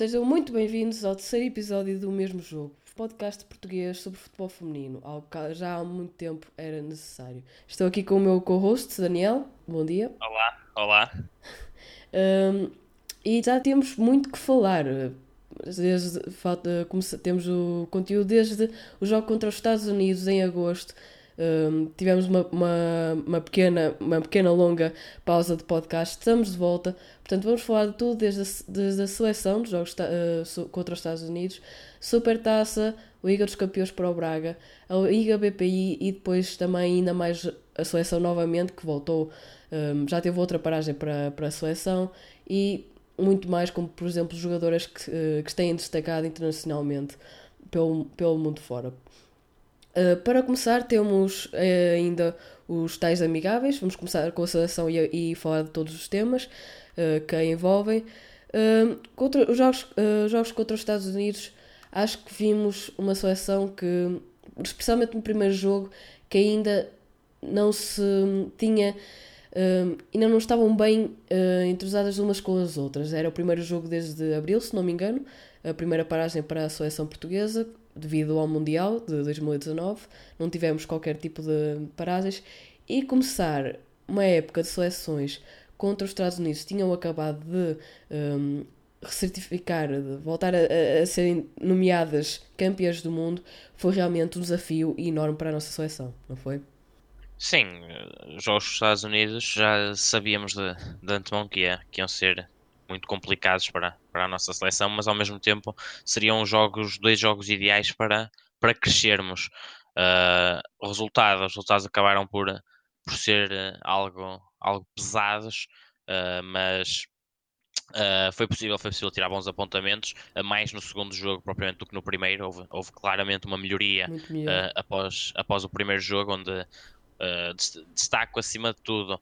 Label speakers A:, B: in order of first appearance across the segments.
A: Sejam muito bem-vindos ao terceiro episódio do mesmo jogo, podcast português sobre futebol feminino, algo que já há muito tempo era necessário. Estou aqui com o meu co-host, Daniel. Bom dia.
B: Olá, olá.
A: Um, e já temos muito que falar. Desde, falta, temos o conteúdo desde o jogo contra os Estados Unidos em agosto um, tivemos uma, uma, uma, pequena, uma pequena longa pausa de podcast, estamos de volta. Portanto, vamos falar de tudo desde a, desde a seleção dos jogos uh, contra os Estados Unidos, Super Taça, Liga dos Campeões para o Braga, a Liga BPI e depois também ainda mais a seleção novamente, que voltou, um, já teve outra paragem para, para a seleção e muito mais, como por exemplo jogadoras que, uh, que têm destacado internacionalmente pelo, pelo mundo fora. Uh, para começar, temos uh, ainda os tais amigáveis. Vamos começar com a seleção e, e falar de todos os temas uh, que a envolvem. contra os jogos, jogos contra os Estados Unidos, acho que vimos uma seleção que, especialmente no primeiro jogo, que ainda não se tinha. ainda não estavam bem entrosadas umas com as outras. Era o primeiro jogo desde abril, se não me engano, a primeira paragem para a seleção portuguesa, devido ao Mundial de 2019, não tivemos qualquer tipo de paragens, e começar uma época de seleções contra os Estados Unidos tinham acabado de um, recertificar, de voltar a, a, serem nomeadas campeãs do mundo, foi realmente um desafio enorme para a nossa seleção, não foi?
B: Sim, os Jogos dos Estados Unidos já sabíamos de, de antemão que, ia, que iam ser muito complicados para, para a nossa seleção, mas ao mesmo tempo seriam jogos, dois jogos ideais para, para crescermos. Uh, resultado, os resultados acabaram por, por ser uh, algo, algo pesados, uh, mas Uh, foi possível foi possível tirar bons apontamentos uh, mais no segundo jogo propriamente do que no primeiro houve, houve claramente uma melhoria uh, após, após o primeiro jogo onde destaco acima de tudo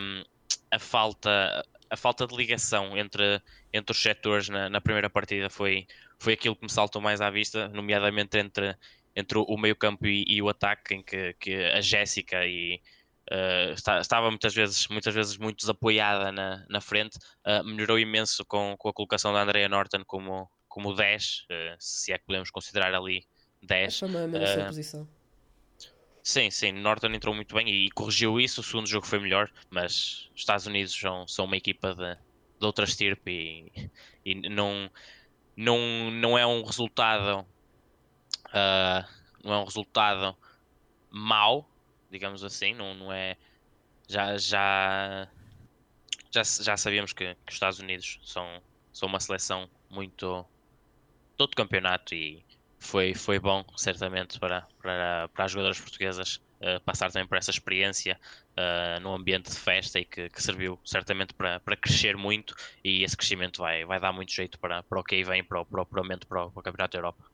B: um, a falta a falta de ligação entre, entre os setores na, na, primeira partida foi, foi aquilo que me saltou mais à vista, nomeadamente entre, entre o meio campo e, e o ataque, em que, que a Jéssica e, uh, está, estava muitas vezes, muitas vezes muito desapoiada na, na frente, uh, melhorou imenso com, com a colocação da Andrea Norton como, como 10, uh, eh, se é que podemos considerar ali 10.
A: É a mesma posição.
B: Sim, sim, Norton entrou muito bem e, corrigiu isso. O segundo jogo foi melhor, mas os Estados Unidos são, são uma equipa de, de outra estirpe e, e não, não, não é um resultado uh, não é um resultado mau, digamos assim, não, não é já, já, já, já sabíamos que, que os Estados Unidos são, são uma seleção muito todo campeonato e foi, foi bom, certamente, para, para, para as jogadoras portuguesas uh, passar também por essa experiência uh, num ambiente de festa e que, que, serviu certamente para, para crescer muito e esse crescimento vai, vai dar muito jeito para, para o que aí vem, para o, para o, para o, para o Campeonato da Europa.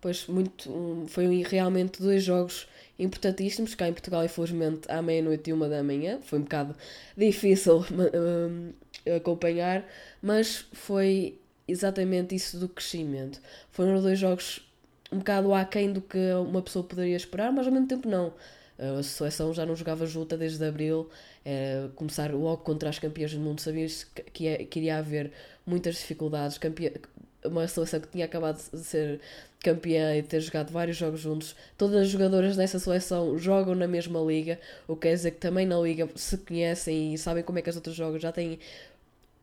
A: Pois, muito, um, foi realmente dois jogos importantíssimos. Cá em Portugal, infelizmente, à meia-noite e uma da manhã. Foi um bocado difícil um, acompanhar, mas foi exatamente isso do crescimento. Foram dois jogos um bocado aquém do que uma pessoa poderia esperar, mas ao mesmo tempo não. A seleção já não jogava junta desde abril, é, começar logo contra as campeãs do mundo, sabia-se que, é, que iria haver muitas dificuldades. Campeã, uma seleção que tinha acabado de ser campeã e ter jogado vários jogos juntos, todas as jogadoras dessa seleção jogam na mesma liga, o que quer dizer que também na liga se conhecem e sabem como é que as outras jogam, já têm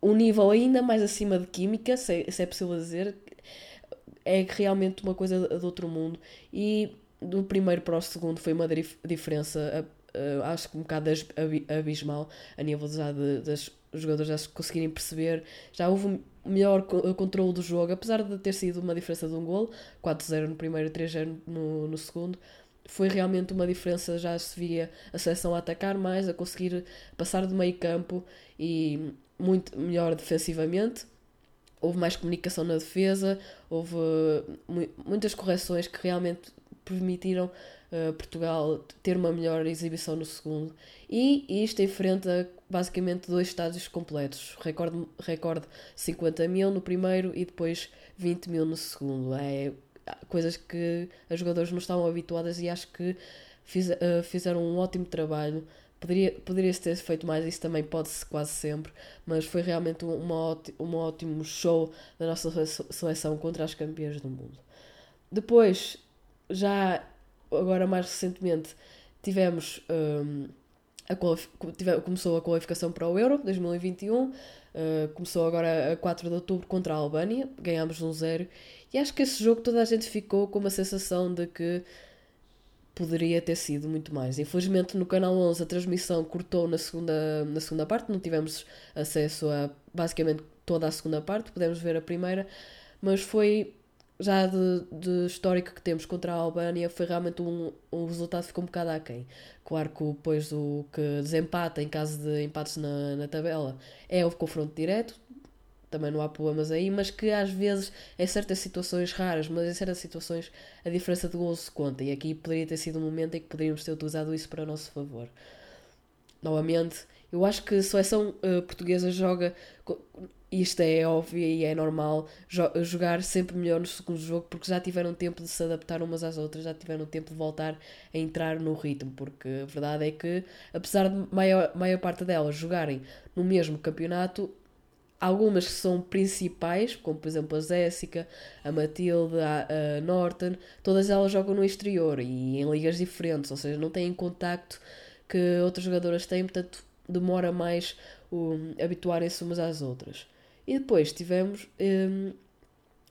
A: um nível ainda mais acima de química, se, é, se é possível dizer, é realmente uma coisa de outro mundo. E do primeiro para o segundo foi uma diferença, acho que um bocado abismal, a nível já de, das jogadores já conseguirem perceber. Já houve melhor controle do jogo, apesar de ter sido uma diferença de um gol, 4-0 no primeiro e 3-0 no, no segundo. Foi realmente uma diferença, já se via a seleção a atacar mais, a conseguir passar do meio campo e muito melhor defensivamente houve mais comunicação na defesa, houve muitas correções que realmente permitiram uh, Portugal ter uma melhor exibição no segundo. E isto enfrenta basicamente dois estádios completos. Recorde, recorde 50 mil no primeiro e depois 20 mil no segundo. É coisas que as jogadores não estavam habituadas e acho que fiz, uh, fizeram um ótimo trabalho Poderia, poderia ter feito mais, isso também pode-se quase sempre, mas foi realmente um, um ótimo show da nossa seleção contra as campeãs do mundo. Depois, já agora mais recentemente, tivemos. Um, a começou a qualificação para o Euro 2021, uh, começou agora a 4 de outubro contra a Albânia, ganhámos 1-0 e acho que esse jogo toda a gente ficou com uma sensação de que poderia ter sido muito mais. Infelizmente no canal 11 a transmissão cortou na segunda, na segunda parte, não tivemos acesso a basicamente toda a segunda parte, pudemos ver a primeira, mas foi já de, de histórico que temos contra a Albânia, foi realmente um, um resultado que ficou um bocado aquém. Claro que depois o que desempata em caso de empates na, na tabela é o confronto direto, também não há problemas aí, mas que às vezes, em certas situações raras, mas em certas situações, a diferença de gols se conta. E aqui poderia ter sido um momento em que poderíamos ter utilizado isso para o nosso favor. Novamente, eu acho que a seleção uh, portuguesa joga, isto é óbvio e é normal, jo jogar sempre melhor no segundo jogo, porque já tiveram tempo de se adaptar umas às outras, já tiveram tempo de voltar a entrar no ritmo, porque a verdade é que, apesar de maior, maior parte delas jogarem no mesmo campeonato, algumas que são principais, como por exemplo a Jéssica, a Matilde, a, a, Norton, todas elas jogam no exterior e em ligas diferentes, ou seja, não têm contacto que outras jogadoras têm, portanto demora mais um, habituarem-se umas às outras. E depois tivemos. Um,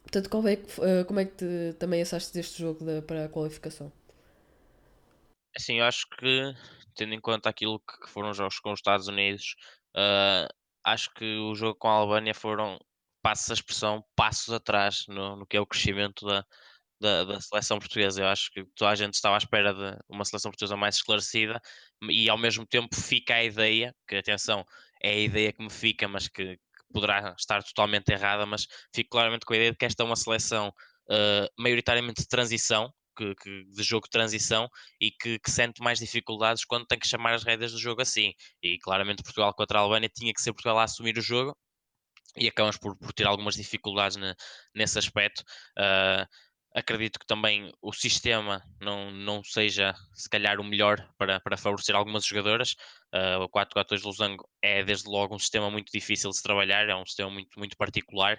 A: portanto, qual é, uh, como é que te, também achaste deste jogo da, para a qualificação?
B: Assim, eu acho que, tendo em conta aquilo que foram os jogos com os Estados Unidos, uh, acho que o jogo com a Albânia foram, passa a expressão, passos atrás no, no que é o crescimento da, da, da, seleção portuguesa. Eu acho que toda a gente estava à espera de uma seleção portuguesa mais esclarecida e ao mesmo tempo fica a ideia, que atenção, é a ideia que me fica, mas que, que poderá estar totalmente errada, mas fico claramente com a ideia de que esta é uma seleção uh, maioritariamente de transição, que, que, de jogo de transição e que, que, sente mais dificuldades quando tem que chamar as rédeas do jogo assim. E claramente Portugal contra a Albânia tinha que ser Portugal a assumir o jogo e acabamos por, por ter algumas dificuldades ne, nesse aspecto. Uh, acredito que também o sistema não, não seja, se calhar, o melhor para, para favorecer algumas jogadoras. Uh, o 4-4-2 Losango é, desde logo, um sistema muito difícil de se trabalhar, é um sistema muito, muito particular.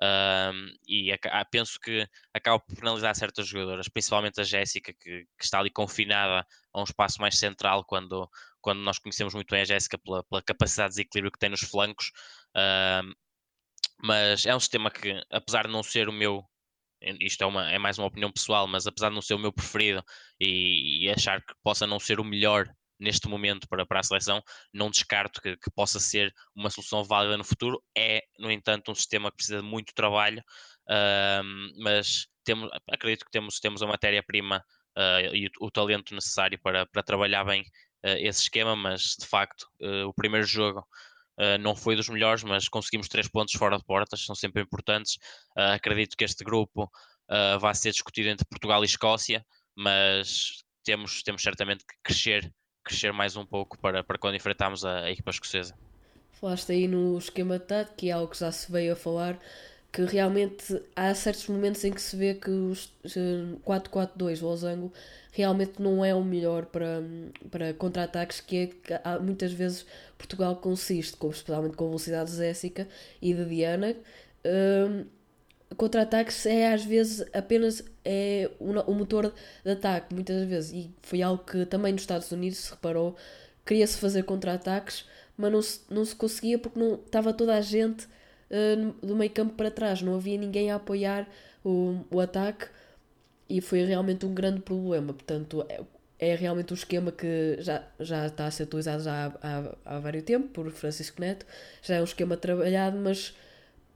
B: Um, e a, penso que acaba por penalizar certas jogadoras, principalmente a Jéssica, que, que, está ali confinada a um espaço mais central quando, quando nós conhecemos muito bem a Jéssica pela, pela, capacidade de desequilíbrio que tem nos flancos. Um, mas é um sistema que, apesar de não ser o meu, isto é, uma, é mais uma opinião pessoal, mas apesar de não ser o meu preferido e, e achar que possa não ser o melhor neste momento para, para a seleção, não descarto que, que, possa ser uma solução válida no futuro. É, no entanto, um sistema que precisa de muito trabalho, uh, mas temos, acredito que temos, temos a matéria-prima uh, e o, o, talento necessário para, para trabalhar bem uh, esse esquema, mas de facto, uh, o primeiro jogo. não foi dos melhores, mas conseguimos três pontos fora de portas, são sempre importantes. acredito que este grupo vai ser discutido entre Portugal e Escócia, mas temos, temos certamente que crescer crescer mais um pouco para, para quando enfrentarmos a, a equipa escocesa.
A: Falaste aí no esquema tático, que é algo que já se veio a falar, que realmente há certos momentos em que se vê que os 4-4-2 Losango realmente não é o melhor para, para contra-ataques que é que há, muitas vezes Portugal consiste, com, especialmente com a velocidade de Jéssica e de Diana. Um, contra-ataques é às vezes apenas é o, motor de ataque, muitas vezes, e foi algo que também nos Estados Unidos se reparou, queria-se fazer contra-ataques, mas não se, não se conseguia porque não estava toda a gente uh, do meio campo para trás, não havia ninguém a apoiar o, o ataque e foi realmente um grande problema, portanto é, é realmente um esquema que já, já está a ser utilizado já há, há, há vários tempo por Francisco Neto, já é um esquema trabalhado, mas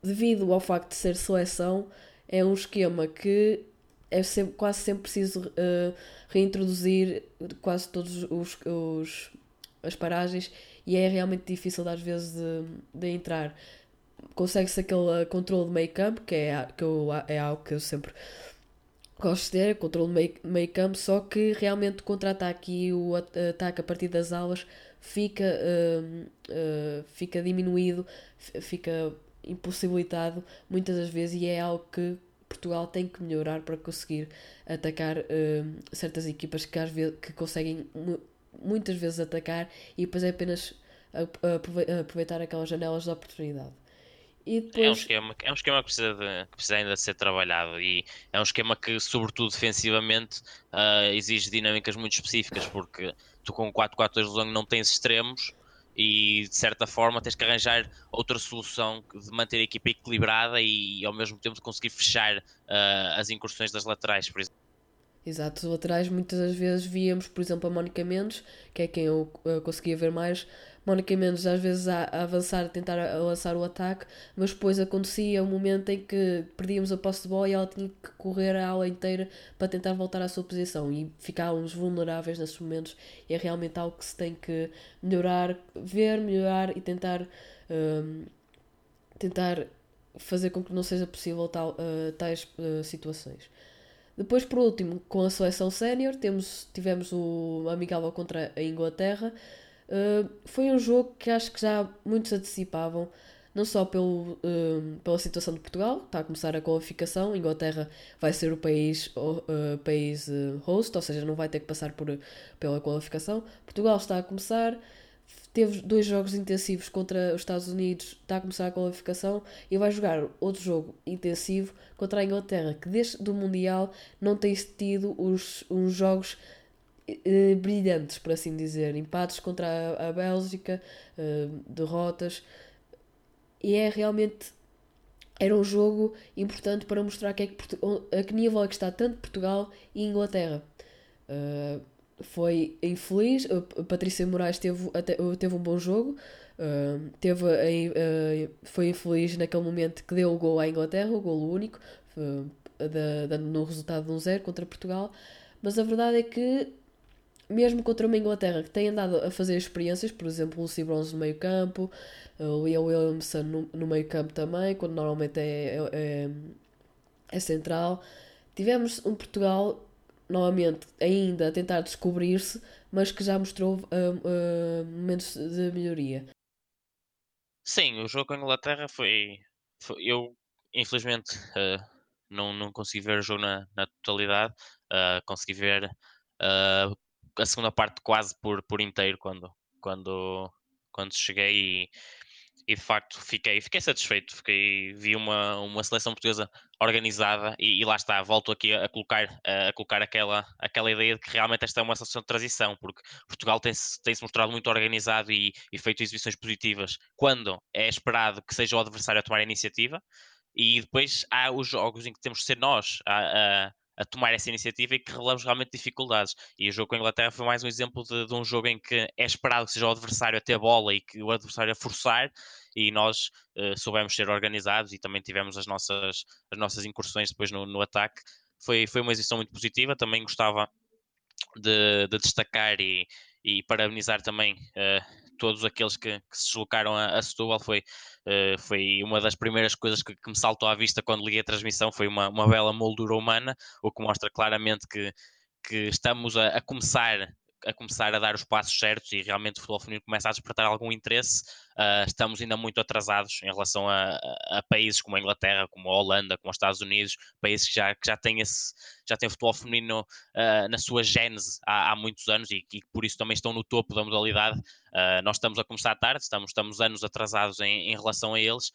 A: devido ao facto de ser seleção, é um esquema que é sempre, quase sempre preciso uh, reintroduzir quase todos os, os, as paragens e é realmente difícil às vezes de, de entrar. Consegue-se aquele uh, controle de meio campo, que, é, que eu, é algo que eu sempre gosto de ter, controle de meio, campo, só que realmente o contra-ataque e o ataque a partir das alas fica, uh, fica diminuído, fica impossibilitado muitas das vezes e é algo que Portugal tem que melhorar para conseguir atacar uh, certas equipas que às vezes que conseguem muitas vezes atacar e depois é apenas aproveitar aquelas janelas de oportunidade.
B: Depois... é, um esquema, é um esquema que precisa, de, que precisa ainda de ser trabalhado e é um esquema que, sobretudo defensivamente, uh, exige dinâmicas muito específicas, porque tu com 4-4-2 longo não tens extremos e de certa forma tens que arranjar outra solução de manter a equipa equilibrada e, ao mesmo tempo de conseguir fechar uh, as incursões das laterais, por exemplo.
A: Exato, os laterais muitas das vezes víamos, por exemplo, a Mónica Mendes, que é quem eu uh, conseguia ver mais, Mónica Mendes às vezes a, a avançar, a tentar lançar o ataque, mas depois acontecia um momento em que perdíamos a posse de bola e ela tinha que correr a aula inteira para tentar voltar à sua posição e ficávamos vulneráveis nesses momentos. E é realmente algo que se tem que melhorar, ver, melhorar e tentar, um, tentar fazer com que não seja possível tal, uh, tais uh, situações. Depois, por último, com a seleção sénior, tivemos o amigável contra a Inglaterra. Uh, foi um jogo que acho que já muitos antecipavam, não só pelo, uh, pela situação de Portugal, está a começar a qualificação, a Inglaterra vai ser o país, uh, país host, ou seja, não vai ter que passar por, pela qualificação. Portugal está a começar, teve dois jogos intensivos contra os Estados Unidos, está a começar a qualificação e vai jogar outro jogo intensivo contra a Inglaterra, que desde o Mundial não tem tido os, uns jogos uh, brilhantes, por assim dizer. Empates contra a, a Bélgica, uh, derrotas. E é realmente. Era um jogo importante para mostrar que é que, a que nível é que está tanto Portugal e Inglaterra. Uh, foi infeliz. A Patrícia Moraes teve, teve um bom jogo. Uh, teve, uh, foi infeliz naquele momento que deu o gol à Inglaterra, o gol único, dando no resultado de um zero contra Portugal. Mas a verdade é que mesmo contra uma Inglaterra que tem andado a fazer experiências, por exemplo, Lucy Bronze no meio campo, o Leah Williamson no, no meio campo também, quando normalmente é, é, é, é central. Tivemos um Portugal, novamente, ainda a tentar descobrir-se, mas que já mostrou uh, uh, momentos de melhoria.
B: Sim, o jogo com a Inglaterra foi, foi. eu, infelizmente, uh, não, não consegui ver o jogo na, na totalidade. consegui ver a segunda parte quase por, por inteiro quando, quando, quando cheguei e, e de facto fiquei, fiquei satisfeito. Fiquei, vi uma, uma seleção portuguesa organizada e, e lá está, volto aqui a colocar, a colocar aquela, aquela ideia de que realmente esta é uma seleção de transição, porque Portugal tem-se tem -se mostrado muito organizado e, e feito exibições positivas quando é esperado que seja o adversário a tomar a iniciativa. E depois há os jogos em que temos de ser nós a, a a tomar essa iniciativa e que revelamos realmente dificuldades. E o jogo com a Inglaterra foi mais um exemplo de, de, um jogo em que é esperado que seja o adversário a ter bola e que o adversário a forçar e nós uh, soubemos ser organizados e também tivemos as nossas, as nossas incursões depois no, no ataque. Foi, foi uma exibição muito positiva, também gostava de, de destacar e, e parabenizar também uh, todos aqueles que, que, se deslocaram a, a Setúbal. Foi, uh, foi uma das primeiras coisas que, que, me saltou à vista quando liguei a transmissão. Foi uma, uma bela moldura humana, o que mostra claramente que, que estamos a, a começar a começar a dar os passos certos e realmente o futebol feminino começa a despertar algum interesse. Uh, estamos ainda muito atrasados em relação a, a, países como a Inglaterra, como a Holanda, como os Estados Unidos, países que já, que já têm esse já têm futebol feminino uh, na sua gênese há, há muitos anos e que por isso também estão no topo da modalidade. Uh, nós estamos a começar tarde, estamos, estamos anos atrasados em, em relação a eles.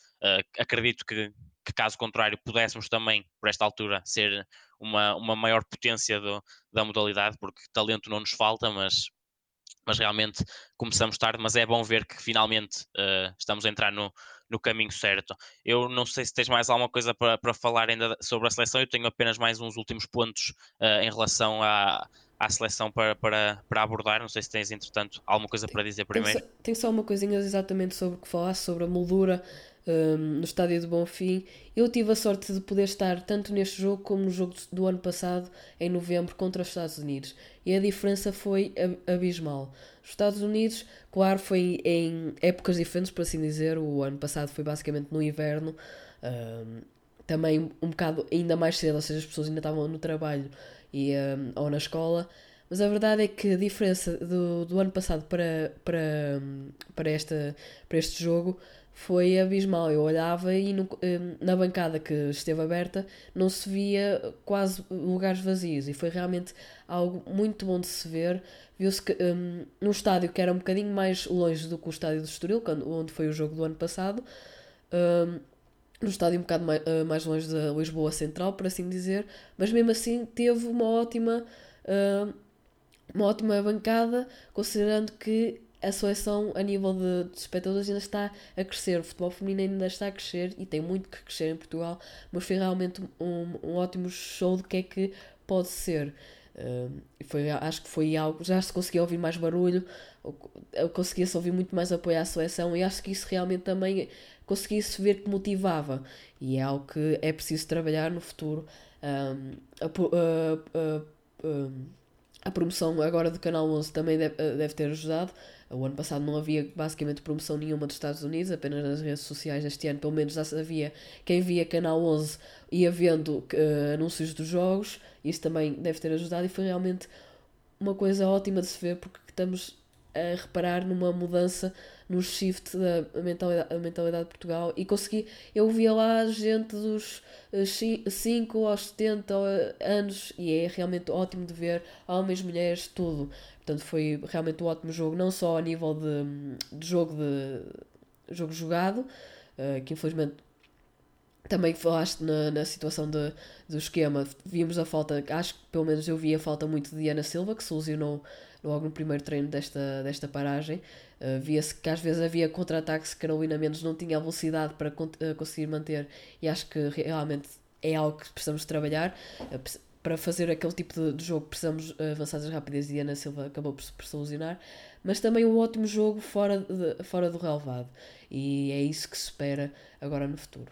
B: acredito que, que caso contrário pudéssemos também, por esta altura, ser uma, uma maior potência do, da modalidade, porque talento não nos falta, mas, mas realmente começamos tarde, mas é bom ver que finalmente uh, estamos a entrar no, no caminho certo. Eu não sei se tens mais alguma coisa para, para falar ainda sobre a seleção, eu tenho apenas mais uns últimos pontos uh, em relação à, à seleção para, para, para abordar. Não sei se tens, entretanto, alguma coisa para dizer primeiro.
A: Tenho só, tenho só uma coisinha exatamente sobre o que falaste, sobre a moldura um, no estádio de Bonfim. Eu tive a sorte de poder estar tanto neste jogo como no jogo do ano passado, em novembro, contra os Estados Unidos. E a diferença foi abismal. Os Estados Unidos, claro, foi em épocas diferentes, por assim dizer. O ano passado foi basicamente no inverno. Um, também um bocado ainda mais cedo, ou seja, as pessoas ainda estavam no trabalho e, um, ou na escola. Mas a verdade é que a diferença do, do ano passado para, para, para, esta, para este jogo foi abismal. Eu olhava e no, hum, na bancada que esteve aberta não se via quase lugares vazios e foi realmente algo muito bom de se ver. Viu-se que um, num estádio que era um bocadinho mais longe do que o estádio do Estoril, onde foi o jogo do ano passado, um, no estádio um bocado mais, uh, mais longe da Lisboa Central, por assim dizer, mas mesmo assim teve uma ótima, uh, uma ótima bancada, considerando que a seleção a nível de, de, espectadores ainda está a crescer, o futebol feminino ainda está a crescer e tem muito que crescer em Portugal, mas foi realmente um, um ótimo show do que é que pode ser. Uh, foi, acho que foi algo, já se conseguia ouvir mais barulho, conseguia-se ouvir muito mais apoio à seleção e acho que isso realmente também conseguia-se ver que motivava e é algo que é preciso trabalhar no futuro. Um, a, a, a, a, promoção agora do Canal 11 também deve, deve ter ajudado. O ano passado não havia basicamente promoção nenhuma dos Estados Unidos, apenas nas redes sociais. Este ano, pelo menos, já havia quem via Canal 11 ia vendo uh, anúncios dos jogos. Isso também deve ter ajudado e foi realmente uma coisa ótima de se ver porque estamos a reparar numa mudança no shift da mentalidade, mentalidade de Portugal e consegui, eu via lá gente dos 5 aos 70 anos e é realmente ótimo de ver homens, mulheres, tudo. Portanto, foi realmente um ótimo jogo, não só a nível de, de jogo de jogo jogado, uh, que infelizmente também falaste na, na situação de, do esquema, vimos a falta, acho que pelo menos eu vi a falta muito de Diana Silva, que se lesionou logo no primeiro treino desta, desta paragem. Uh, Via-se que às vezes havia contra-ataques que Carolina Mendes não tinha a velocidade para uh, conseguir manter, e acho que realmente é algo que precisamos trabalhar. Uh, para fazer aquele tipo de, de jogo precisamos uh, avançadas rápidas e Ana Silva acabou por, por solucionar, mas também um ótimo jogo fora, de, fora do relevado e é isso que se espera agora no futuro.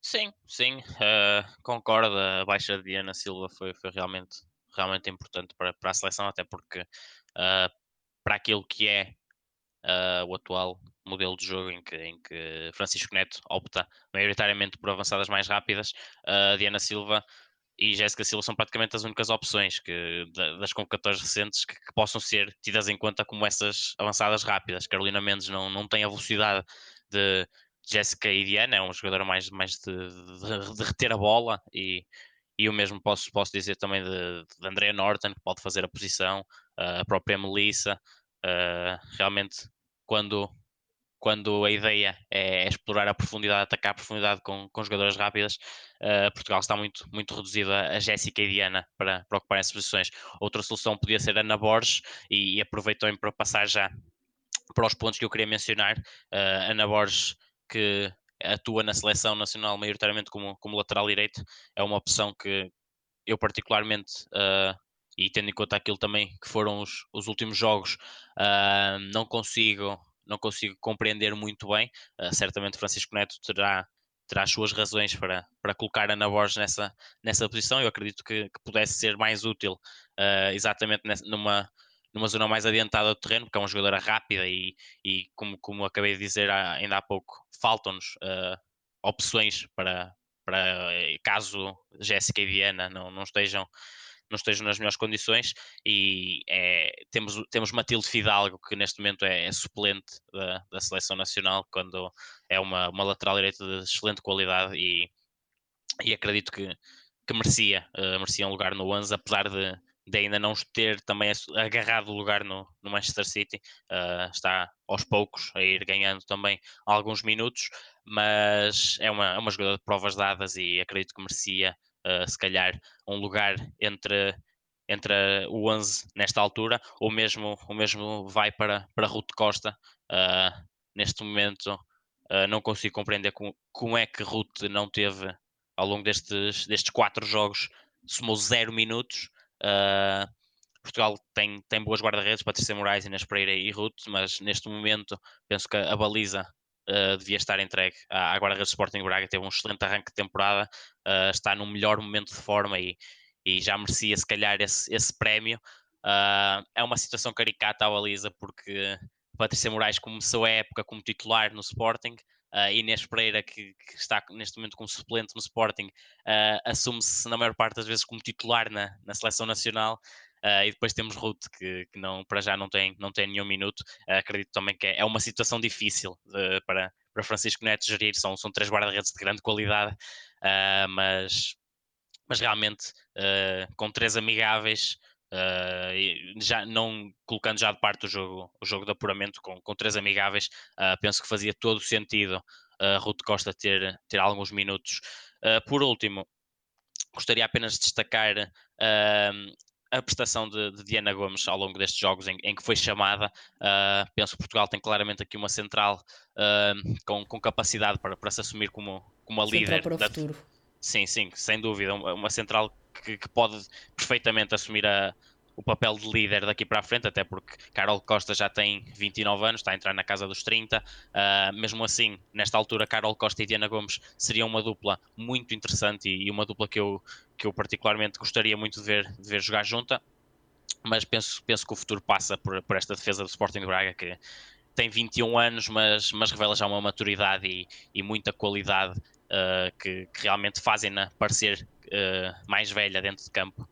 B: Sim, sim, uh, concordo. A baixa de Diana Silva foi, foi realmente, realmente importante para, para a seleção, até porque uh, para aquilo que é uh, o atual modelo de jogo em que, em que Francisco Neto opta maioritariamente por avançadas mais rápidas, a Diana Silva e Jéssica Silva são praticamente as únicas opções que, das convocatórias recentes que, que, possam ser tidas em conta como essas avançadas rápidas. Carolina Mendes não, não tem a velocidade de Jéssica e Diana, é um jogador mais, mais de, de, de, reter a bola e, e o mesmo posso, posso dizer também de, de Norton, que pode fazer a posição, a própria Melissa. Uh, realmente, quando quando a ideia é explorar a profundidade, atacar a profundidade com, com jogadoras rápidas, uh, Portugal está muito, muito reduzido a Jéssica e Diana para, para ocupar essas posições. Outra solução podia ser Ana Borges, e, e aproveitou para passar já para os pontos que eu queria mencionar. Uh, Ana Borges, que atua na seleção nacional maioritariamente como, como lateral direito, é uma opção que eu particularmente uh, e tendo em conta aquilo também que foram os, os últimos jogos, uh, não consigo não consigo compreender muito bem. Uh, certamente Francisco Neto terá, terá as suas razões para, para colocar Ana Borges nessa, nessa posição. Eu acredito que, que pudesse ser mais útil exatamente nessa, numa, numa zona mais adiantada do terreno, porque é uma jogadora rápida e, e como, como acabei de dizer ainda há pouco, faltam-nos uh, opções para, para caso Jéssica e Viana não, não estejam não estejam nas melhores condições. E é, temos, temos Matilde Fidalgo que neste momento é, é suplente da, da, seleção nacional quando é uma, uma lateral direita de excelente qualidade e, e acredito que, que merecia, uh, merecia um lugar no 11 apesar de, de ainda não ter também agarrado o lugar no, no Manchester City, uh, está aos poucos a ir ganhando também alguns minutos, mas é uma, é uma jogadora de provas dadas e acredito que merecia uh, se calhar um lugar entre, entre o 11 nesta altura, ou mesmo, ou mesmo vai para, para Ruth Costa. Uh, neste momento não consigo compreender como, como é que Ruth não teve ao longo destes, destes quatro jogos, somou zero minutos. Uh, Portugal tem, tem boas guarda-redes, Patrícia Moraes, Inês Pereira e Ruth, mas neste momento penso que a baliza uh, devia estar entregue à, à guarda-redes Sporting Braga, teve um excelente arranque de temporada, uh, está num melhor momento de forma e, e já merecia se calhar esse, esse prémio. Uh, é uma situação caricata à baliza porque Patrícia Moraes começou a época como titular no Sporting, uh, Inês Pereira, que, que, está neste momento como suplente no Sporting, uh, assume-se na maior parte das vezes como titular na, na seleção nacional. Uh, e depois temos Ruth, que, que, não, para já não tem, não tem nenhum minuto. Acredito também que é, uma situação difícil para, para Francisco Neto gerir, são, são três guarda-redes de grande qualidade, mas, mas realmente com três amigáveis, uh, já não colocando já de parte o jogo, o jogo de apuramento com, com três amigáveis, penso que fazia todo o sentido uh, Ruth Costa ter, ter alguns minutos. por último, gostaria apenas de destacar uh, a prestação de, de, Diana Gomes ao longo destes jogos em, em que foi chamada. Uh, penso que Portugal tem claramente aqui uma central uh, com, com, capacidade para, para se assumir como, como a central líder.
A: Para o da... futuro.
B: Sim, sim, sem dúvida. Uma, uma central que, que, pode perfeitamente assumir a, o papel de líder daqui para a frente, até porque Carol Costa já tem 29 anos, está a entrar na casa dos 30. Uh, ah, mesmo assim, nesta altura, Carol Costa e Diana Gomes seriam uma dupla muito interessante e, e uma dupla que eu, que eu particularmente gostaria muito de ver, de ver jogar junta. Mas penso, penso que o futuro passa por, por esta defesa do Sporting de Braga, que tem 21 anos, mas, mas revela já uma maturidade e, e muita qualidade uh, que, que, realmente fazem-na parecer mais velha dentro de campo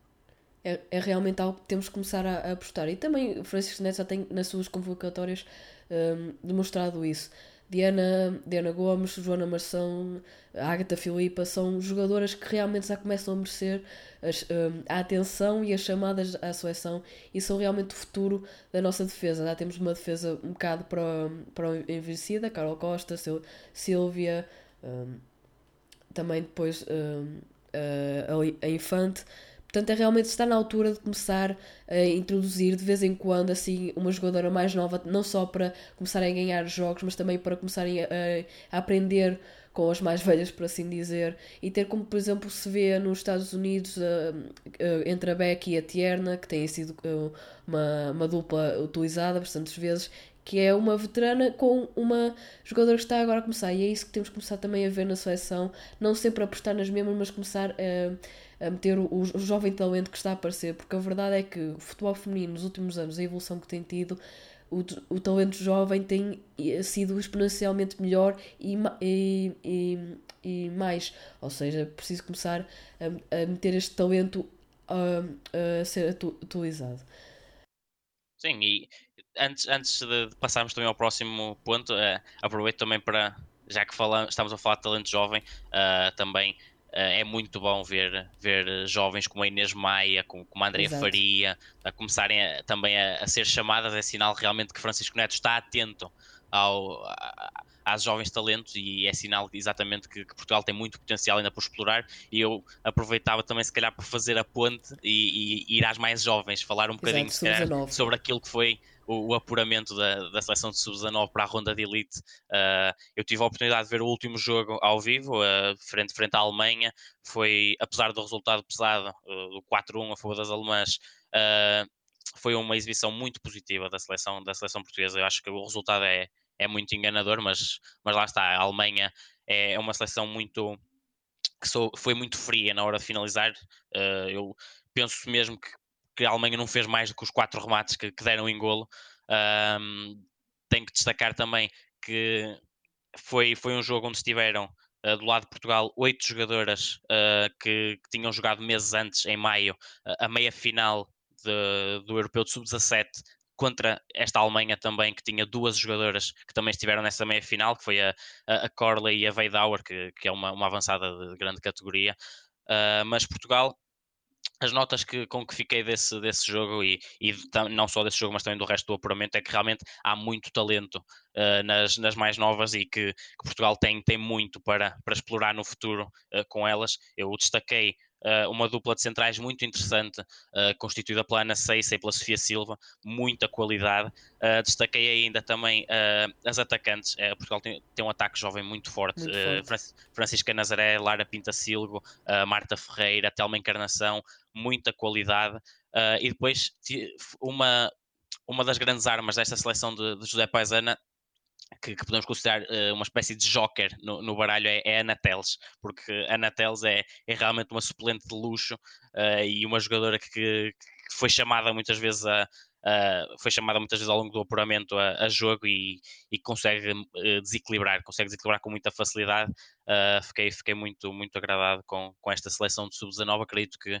A: é, é realmente algo que temos que começar a, a apostar. E também Francisco Neto já tem nas suas convocatórias um, demonstrado isso. Diana, Diana Gomes, Joana Marção, Agatha Filipa são jogadoras que realmente já começam a merecer as, um, a atenção e as chamadas à seleção e são realmente o futuro da nossa defesa. Já temos uma defesa um bocado para, para envelhecida, Carol Costa, Sil, Silvia, um, também depois a, a Infante. Portanto, é realmente está na altura de começar a introduzir de vez em quando assim uma jogadora mais nova, não só para começarem a ganhar jogos, mas também para começarem a, a aprender com as mais velhas, por assim dizer, e ter como, por exemplo, se vê nos Estados Unidos uh, uh, entre a Becky e a Tierna, que têm sido uh, uma, uma dupla utilizada bastantes vezes, que é uma veterana com uma jogadora que está agora a começar. E é isso que temos que começar também a ver na seleção, não sempre apostar nas mesmas, mas começar a, a meter o, o, jovem talento que está a aparecer, porque a verdade é que o futebol feminino nos últimos anos, a evolução que tem tido, o, o talento jovem tem sido exponencialmente melhor e, e, e, e mais. Ou seja, preciso começar a, a meter este talento a, a ser atualizado.
B: Sim, e antes, antes de passarmos também ao próximo ponto, uh, aproveito também para, já que falamos, estamos a falar de talento jovem, uh, também uh, é muito bom ver, ver jovens como a Inês Maia, como, como a Andrea Faria, a começarem a, também a, a, ser chamadas, é sinal realmente que Francisco Neto está atento ao, a, às jovens talentos e é sinal exatamente que, que, Portugal tem muito potencial ainda por explorar. E eu aproveitava também se calhar para fazer a ponte e, e ir às mais jovens, falar um bocadinho calhar, sobre aquilo que foi o, o apuramento da, da seleção de sub-19 para a ronda de elite. Uh, eu tive a oportunidade de ver o último jogo ao vivo, uh, frente, frente à Alemanha. Foi, apesar do resultado pesado, uh, do 4-1 a favor das alemãs, foi uma exibição muito positiva da seleção, da seleção portuguesa. Eu acho que o resultado é, é muito enganador, mas, mas lá está. A Alemanha é, é uma seleção muito que sou, foi muito fria na hora de finalizar. Uh, eu penso mesmo que que a Alemanha não fez mais do que os quatro remates que, que deram em golo. Um, tenho que destacar também que foi, foi um jogo onde estiveram uh, do lado de Portugal oito jogadoras uh, que, que, tinham jogado meses antes, em maio, a meia final de, do Europeu de Sub-17 contra esta Alemanha também, que tinha duas jogadoras que também estiveram nessa meia final, que foi a, a Corley e a Veidauer, que, que é uma, uma avançada de grande categoria. Uh, mas Portugal as notas que, com que fiquei desse, desse jogo e, e não só desse jogo, mas também do resto do apuramento, é que realmente há muito talento uh, nas, nas mais novas e que, que, Portugal tem, tem muito para, para explorar no futuro uh, com elas. Eu destaquei Uh, uma dupla de centrais muito interessante, constituída pela Ana Seissa e pela Sofia Silva, muita qualidade. Destaquei ainda também as atacantes. Portugal tem, tem, um ataque jovem muito forte. Muito forte. Francisca Nazaré, Lara Pinta-Silgo, Marta Ferreira, Telma Encarnação, muita qualidade. e depois uma, uma das grandes armas desta seleção de, de José Paisana que, que, podemos considerar uh, uma espécie de joker no, no baralho é, é a Anateles, porque a Anateles é, é realmente uma suplente de luxo uh, e uma jogadora que, que, foi chamada muitas vezes a, foi chamada muitas vezes ao longo do apuramento a, a jogo e, e consegue uh, desequilibrar, consegue desequilibrar com muita facilidade. fiquei, fiquei muito, muito agradado com, com esta seleção de sub-19, acredito que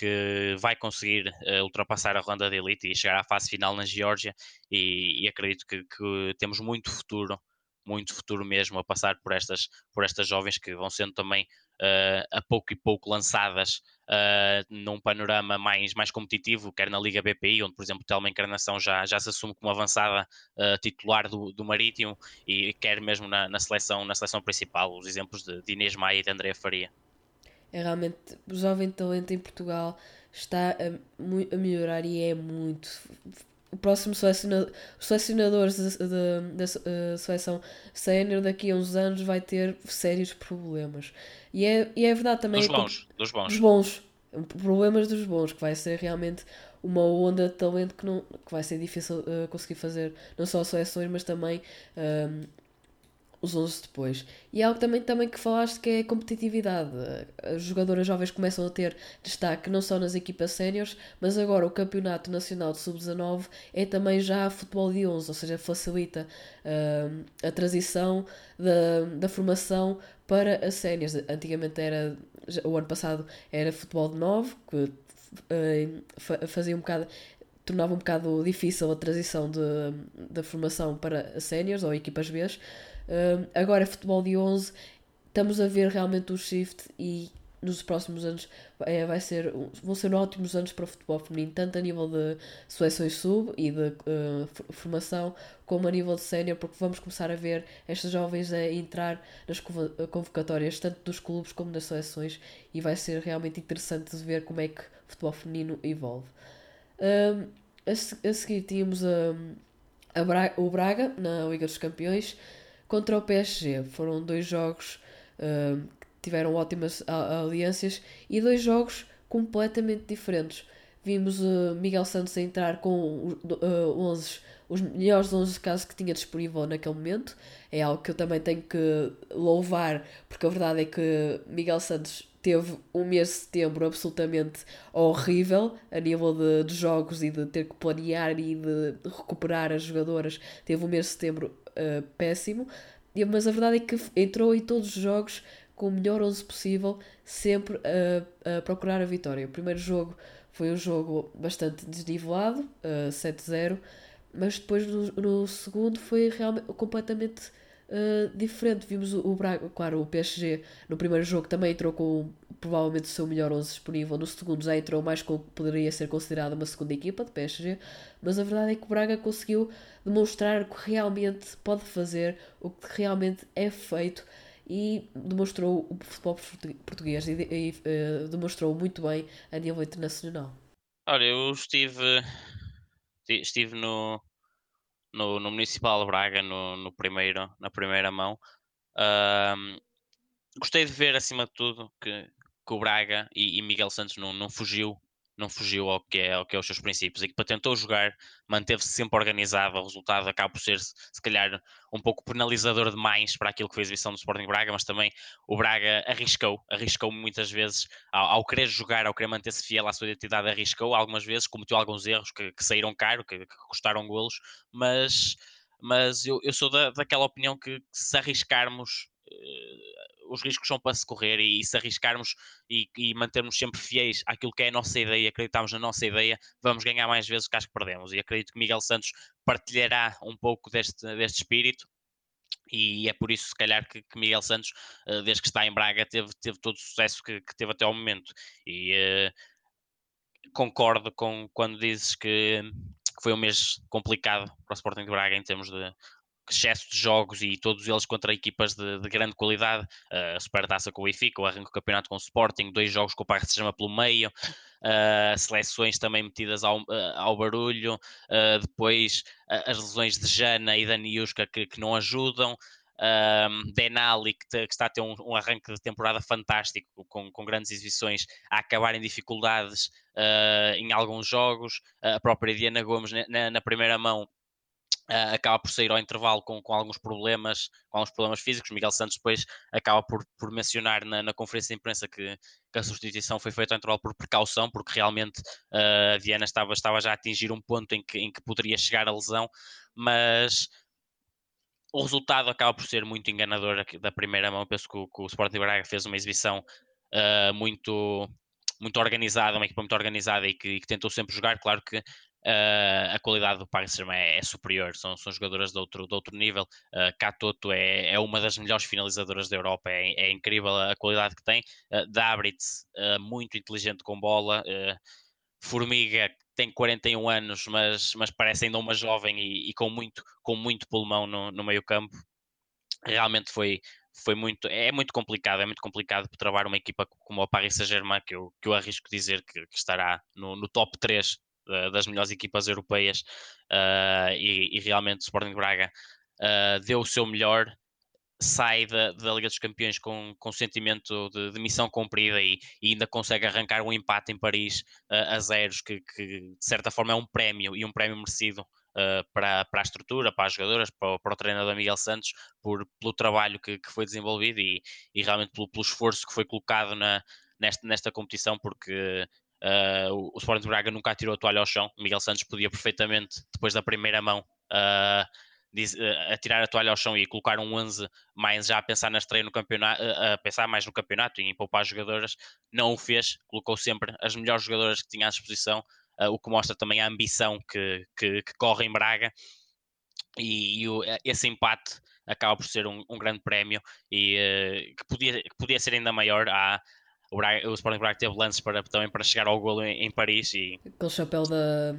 B: que vai conseguir uh, ultrapassar a ronda de elite e chegar à fase final na Geórgia e, e acredito que, que, temos muito futuro muito futuro mesmo a passar por estas, por estas jovens que vão sendo também uh, a pouco e pouco lançadas uh, num panorama mais, mais competitivo, quer na Liga BPI, onde, por exemplo, Telma Encarnação já, já se assume como avançada titular do, do Marítimo, e quer mesmo na, na, seleção, na seleção principal, os exemplos de, de Inês Maia e de André Faria.
A: É realmente, o jovem talento em Portugal está a, a melhorar e é muito o próximo selecionador, os selecionadores da uh, seleção sénior daqui a uns anos vai ter sérios problemas. E é, e é verdade também.
B: Dos bons, dos bons.
A: Dos bons. Problemas dos bons, que vai ser realmente uma onda de talento que, não, que vai ser difícil uh, conseguir fazer, não só seleções, mas também uh, os 11 depois. E é algo também, também que falaste que é competitividade. As jogadoras jovens começam a ter destaque não só nas equipas séniores, mas agora o Campeonato Nacional de Sub-19 é também já futebol de 11, ou seja, facilita uh, a transição da, da formação para as séniores. Antigamente era, o ano passado era futebol de 9, que uh, fazia um bocado tornava um bocado difícil a transição da formação para séniores ou equipas B. Uh, agora, futebol de 11, estamos a ver realmente o shift e nos próximos anos é, vai ser, vão ser ótimos anos para o futebol feminino, tanto a nível de seleções sub e de uh, formação, como a nível de sénior, porque vamos começar a ver estas jovens a entrar nas convocatórias, tanto dos clubes como das seleções, e vai ser realmente interessante de ver como é que o futebol feminino evolve. Um, a, a, seguir tínhamos um, a Bra o Braga na Liga dos Campeões contra o PSG. Foram dois jogos uh, que tiveram ótimas alianças e dois jogos completamente diferentes. Vimos uh, Miguel Santos entrar com uh, 11, os melhores 11 casos que tinha disponível naquele momento. É algo que eu também tenho que louvar, porque a verdade é que Miguel Santos teve um mês de setembro absolutamente horrível a nível de, de, jogos e de ter que planear e de recuperar as jogadoras. Teve um mês de setembro uh, péssimo, mas a verdade é que entrou em todos os jogos com o melhor 11 possível, sempre a, a procurar a vitória. O primeiro jogo foi um jogo bastante desnivelado, uh, 7-0, mas depois no, no segundo foi realmente completamente uh, diferente. Vimos o, Braga, claro, o PSG no primeiro jogo também entrou com provavelmente o seu melhor 11 disponível, no segundo já entrou mais com o que poderia ser considerada uma segunda equipa de PSG, mas a verdade é que o Braga conseguiu demonstrar o que realmente pode fazer, o que realmente é feito e demonstrou o futebol português e, e uh, demonstrou muito bem a nível internacional.
B: Olha, eu estive estive no, no, no Municipal Braga no, no primeiro, na primeira mão. Um, gostei de ver, acima de tudo, que, que o Braga e, e Miguel Santos não, não fugiu não fugiu ao que, é, ao que é os seus princípios. A equipa tentou jogar, manteve-se sempre organizada. O resultado acaba por ser, se calhar, um pouco penalizador demais para aquilo que foi a exibição do Sporting Braga, mas também o Braga arriscou, arriscou muitas vezes ao, ao querer jogar, ao querer manter-se fiel à sua identidade, arriscou algumas vezes, cometeu alguns erros que, que saíram caro, que, que custaram golos, mas mas eu, eu sou da, daquela opinião que, que se arriscarmos os riscos são para se correr e, e se arriscarmos e, e, mantermos sempre fiéis àquilo que é a nossa ideia, acreditarmos na nossa ideia, vamos ganhar mais vezes que acho que perdemos. E acredito que Miguel Santos partilhará um pouco deste, deste espírito. E é por isso, se calhar, que, que Miguel Santos, uh, desde que está em Braga, teve, teve todo o sucesso que, que teve até ao momento. E uh, concordo com quando dizes que foi um mês complicado para o Sporting de Braga em termos de excesso de jogos e todos eles contra equipas de, de grande qualidade. Uh, a Supertaça com o Benfica, o arranque do campeonato com o Sporting, dois jogos com o Paris Saint-Germain pelo meio, uh, seleções também metidas ao, uh, ao barulho, depois as lesões de Jana e Daniuska que, que não ajudam. Um, Denali, que, que, está a ter um, um, arranque de temporada fantástico, com, com grandes exibições, a acabar em dificuldades uh, em alguns jogos. A própria Diana Gomes, na, na, primeira mão, Uh, acaba por sair ao intervalo com, com, alguns problemas, com alguns problemas físicos. Miguel Santos depois acaba por, por mencionar na, na, conferência de imprensa que, que, a substituição foi feita ao intervalo por precaução, porque realmente uh, a Viana estava, estava já a atingir um ponto em que, em que poderia chegar a lesão, mas o resultado acaba por ser muito enganador da primeira mão. Penso que o, que o Sporting Braga fez uma exibição uh, muito muito organizada, uma equipa muito organizada e que, que, tentou sempre jogar. Claro que Uh, a qualidade do Paris Saint-Germain é, é, superior, são, são jogadoras de outro, de outro nível. Uh, Katoto é, é uma das melhores finalizadoras da Europa, é, é incrível a qualidade que tem. Uh, Dabritz, uh, muito inteligente com bola. Formiga tem 41 anos, mas, mas parece ainda uma jovem e, e com, muito, com muito pulmão no, no meio campo. Realmente foi, foi muito, é muito complicado, é muito complicado travar uma equipa como o Paris Saint-Germain, que eu, que eu arrisco dizer que, que estará no, no top 3 das melhores equipas europeias uh, e, e, realmente o Sporting Braga uh, deu o seu melhor, sai da, da Liga dos Campeões com, com sentimento de, de missão cumprida e, e, ainda consegue arrancar um empate em Paris uh, a zeros, que, que, de certa forma é um prémio e um prémio merecido Uh, para, para a estrutura, para as jogadoras, para, para, o treinador Miguel Santos, por, pelo trabalho que, que foi desenvolvido e, e realmente pelo, pelo, esforço que foi colocado na, nesta, nesta competição, porque Uh, o, Sporting de Braga nunca atirou a toalha ao chão. Miguel Santos podia perfeitamente, depois da primeira mão, uh, diz, uh, atirar a toalha ao chão e colocar um 11 mais já a pensar na estreia no campeonato, a pensar mais no campeonato e em poupar as jogadoras. Não o fez, colocou sempre as melhores jogadoras que tinha à disposição, o que mostra também a ambição que, que, que corre em Braga. E, e o, esse empate acaba por ser um, um grande prémio e que, podia, que podia ser ainda maior à, o, Braga, o Sporting Braga teve lances para, também para chegar ao golo em, em Paris e
A: aquele chapéu da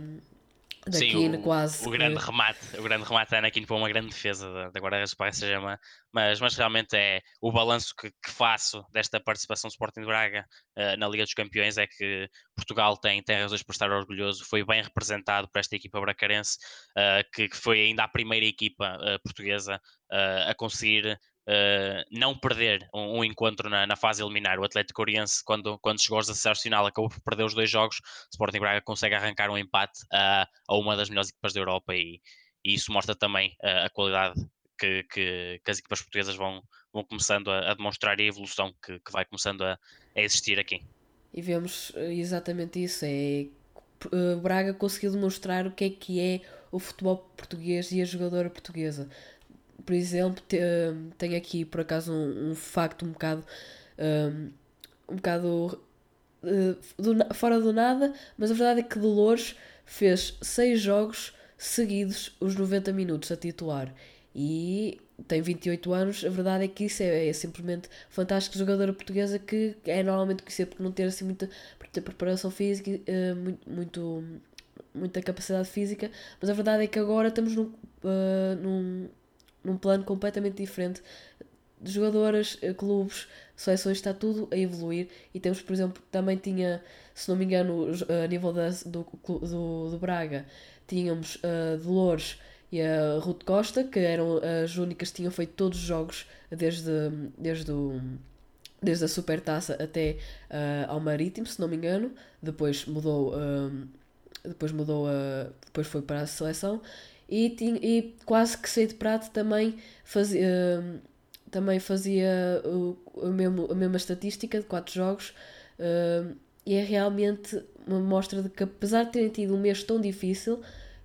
A: da Sim, o, quase
B: o grande remate o grande remate da Anakin foi uma grande defesa da, da guarda-redes do Paris Saint-Germain mas, mas realmente é o balanço que, que, faço desta participação do Sporting de Braga uh, na Liga dos Campeões é que Portugal tem, tem razões para estar orgulhoso foi bem representado por esta equipa bracarense uh, que, que, foi ainda a primeira equipa uh, portuguesa a conseguir uh, não perder um, um encontro na, na, fase eliminar. O Atlético Oriense, quando, quando chegou aos acessos final, acabou por perder os dois jogos. O Sporting Braga consegue arrancar um empate a, a uma das melhores equipas da Europa e, e isso mostra também uh, a qualidade que, que, que, as equipas portuguesas vão, vão começando a, a demonstrar e a evolução que, que vai começando a, a, existir aqui.
A: E vemos eh, exatamente isso, é Braga conseguiu demonstrar o que é que é o futebol português e a jogadora portuguesa por exemplo, te, tenho aqui por acaso um, um facto um bocado um, um bocado uh, do, fora do nada, mas a verdade é que Dolores fez seis jogos seguidos os 90 minutos a titular. E tem 28 anos, a verdade é que isso é, é simplesmente fantástico. Jogadora portuguesa que é normalmente conhecida por não ter assim muita, muita preparação física, uh, muito, muito, muita capacidade física, mas a verdade é que agora estamos num, uh, num num plano completamente diferente jogadoras, eh, clubes, seleções, está tudo a evoluir. E temos, por exemplo, também tinha, se não me engano, a nível da, do, do, do Braga, tínhamos a Dolores e a Ruth Costa, que eram as únicas que tinham feito todos os jogos desde, desde, o, desde a Supertaça até uh, ao Marítimo, se não me engano. Depois mudou. Uh, depois mudou a, depois foi para a seleção e, tinha, e quase que sei de prato também fazia, uh, também fazia o, o mesmo, a mesma estatística de 4 jogos uh, e é realmente uma mostra de que apesar de terem tido um mês tão difícil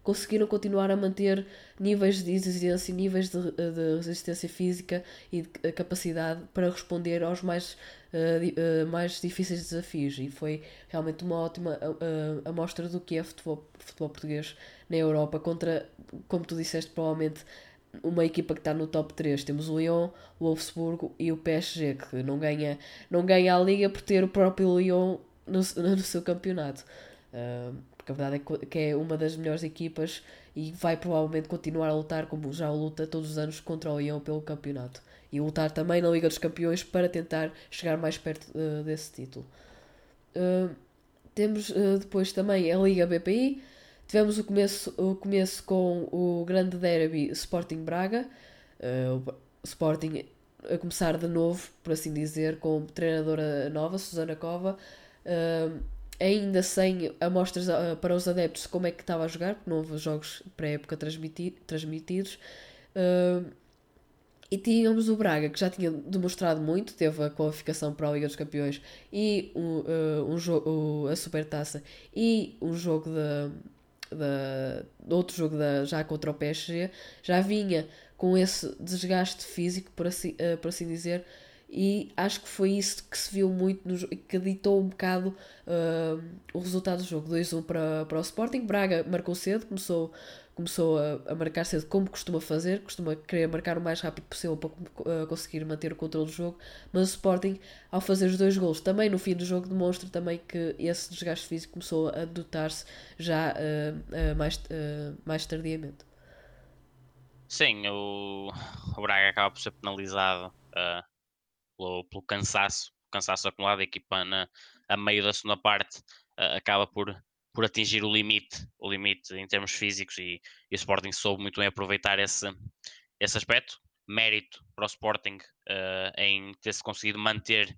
A: conseguiram continuar a manter níveis de exigência, níveis de, de resistência física e de capacidade para responder aos mais, uh, uh, mais difíceis desafios. E foi realmente uma ótima uh, amostra do que é futebol, futebol português na Europa contra, como tu disseste, provavelmente uma equipa que está no top 3. Temos o Lyon, o Wolfsburgo e o PSG, que não ganha, não ganha a liga por ter o próprio Lyon no, no seu campeonato. Uh, porque a verdade é que é uma das melhores equipas e vai provavelmente continuar a lutar, como já luta todos os anos, contra o Lyon pelo campeonato. E lutar também na Liga dos Campeões para tentar chegar mais perto uh, desse título. Uh, temos uh, depois também a Liga BPI. Tivemos o começo, o começo com o grande derby Sporting Braga. o Sporting a começar de novo, por assim dizer, com treinadora nova, Susana Cova. Uh, ainda sem amostras uh, para os adeptos de como é que estava a jogar, porque não houve jogos pré-época transmitidos. Uh, e tínhamos o Braga, que já tinha demonstrado muito, teve a qualificação para a Liga dos Campeões e um, uh, um jogo, a Supertaça e um jogo da, outro jogo da, já contra o PSG, já vinha com esse desgaste físico, por assim, uh, por assim dizer, e acho que foi isso que se viu muito no que ditou um bocado uh, o resultado do jogo. 2-1 para, para o Sporting. Braga marcou cedo, começou, começou a, a, marcar cedo como costuma fazer costuma querer marcar o mais rápido possível para uh, conseguir manter o controle do jogo. Mas o Sporting ao fazer os dois gols também no fim do jogo demonstra também que esse desgaste físico começou a dotar-se já uh, mais, mais tardiamente.
B: Sim, o, o Braga acaba por ser penalizado pelo, pelo cansaço, cansaço acumulado, a equipa na, a meio da segunda parte uh, acaba por, por atingir o limite, o limite em termos físicos e, e o Sporting soube muito bem aproveitar esse, esse aspecto. Mérito para o Sporting uh, em ter-se conseguido manter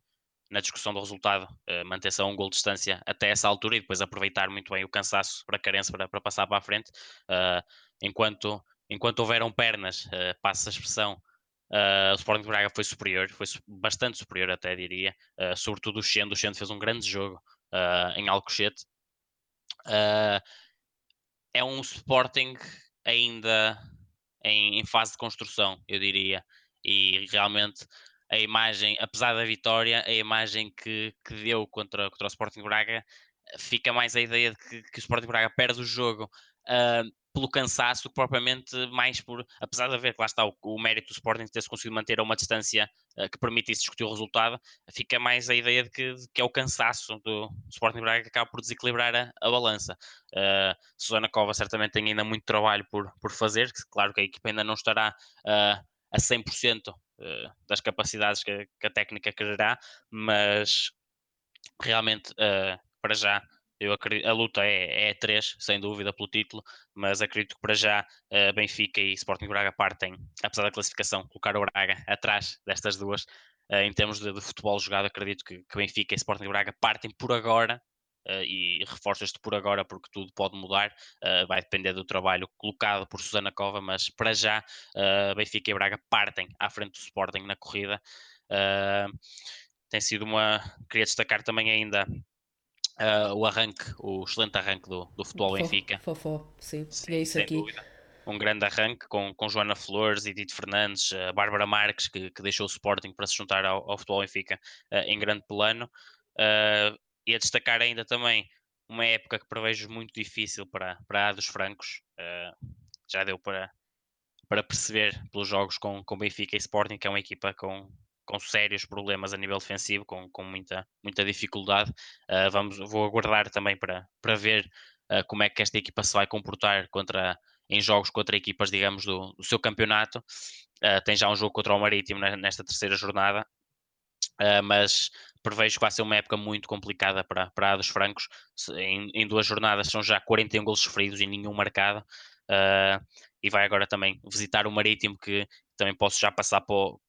B: na discussão do resultado, uh, manter-se a um gol de distância até essa altura e depois aproveitar muito bem o cansaço para a carência para, para passar para a frente. Uh, enquanto, enquanto houveram pernas, uh, passa a expressão, Uh, o Sporting de Braga foi superior, foi bastante superior até diria, uh, sobretudo o Xendo, o Xendo fez um grande jogo uh, em Alcochete. é um Sporting ainda em, em, fase de construção, eu diria, e realmente a imagem, apesar da vitória, a imagem que, que deu contra, contra o Sporting Braga fica mais a ideia de que, que o Sporting Braga perde o jogo pelo cansaço, propriamente mais por, apesar de haver, lá está, o, o mérito do Sporting ter-se conseguido manter a uma distância uh, que permitisse discutir o resultado, fica mais a ideia de que, de que é o cansaço do, Sporting Braga que acaba por desequilibrar a, a balança. Uh, Susana Cova certamente tem ainda muito trabalho por, por fazer, claro que a equipa ainda não estará uh, a 100% uh, das capacidades que, que, a técnica quererá, mas realmente, para já, eu acredito, a luta é, é três, sem dúvida, pelo título, mas acredito que para já uh, Benfica e Sporting Braga partem, apesar da classificação, colocar o Braga atrás destas duas. Uh, em termos de, de, futebol jogado, acredito que, que Benfica e Sporting Braga partem por agora, Uh, e reforço este por agora porque tudo pode mudar, uh, vai depender do trabalho colocado por Susana Cova, mas para já uh, Benfica e Braga partem à frente do Sporting na corrida. tem sido uma. Queria destacar também ainda uh, o arranque, o excelente arranque do, do futebol Fofó, Benfica.
A: Fofó, sim, tinha isso aqui. Dúvida.
B: Um grande arranque com, com Joana Flores, Edith Fernandes, a Bárbara Marques, que, que deixou o Sporting para se juntar ao, ao futebol Benfica uh, em grande plano. Uh, e a destacar ainda também uma época que prevejo muito difícil para, para a dos francos. Uh, já deu para, para perceber pelos jogos com, com Benfica e Sporting, que é uma equipa com, com sérios problemas a nível defensivo, com, com muita, muita dificuldade. Uh, vamos, vou aguardar também para, para ver uh, como é que esta equipa se vai comportar contra, em jogos contra equipas, digamos, do, do seu campeonato. Uh, tem já um jogo contra o Marítimo nesta terceira jornada, mas prevejo que vai ser uma época muito complicada para, para a dos francos. Em, em duas jornadas são já 41 gols sofridos e nenhum marcado. e vai agora também visitar o Marítimo, que também posso já passar para o,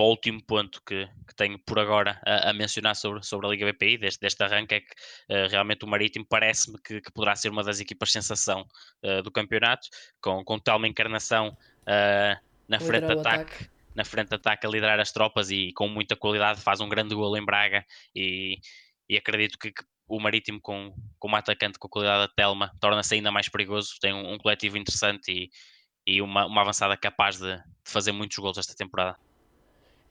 B: para o último ponto que, que tenho por agora a, a, mencionar sobre, sobre a Liga BPI, deste, deste arranque, é que uh, realmente o Marítimo parece-me que, que, poderá ser uma das equipas sensação uh, do campeonato, com, com tal uma encarnação uh, na frente de ataque, ataque, na frente de ataque a liderar as tropas e com muita qualidade faz um grande gol em Braga e, e acredito que, que o Marítimo com, com uma atacante com a qualidade da Telma torna-se ainda mais perigoso, tem um, um coletivo interessante e, e uma, uma avançada capaz de, de fazer muitos gols esta temporada.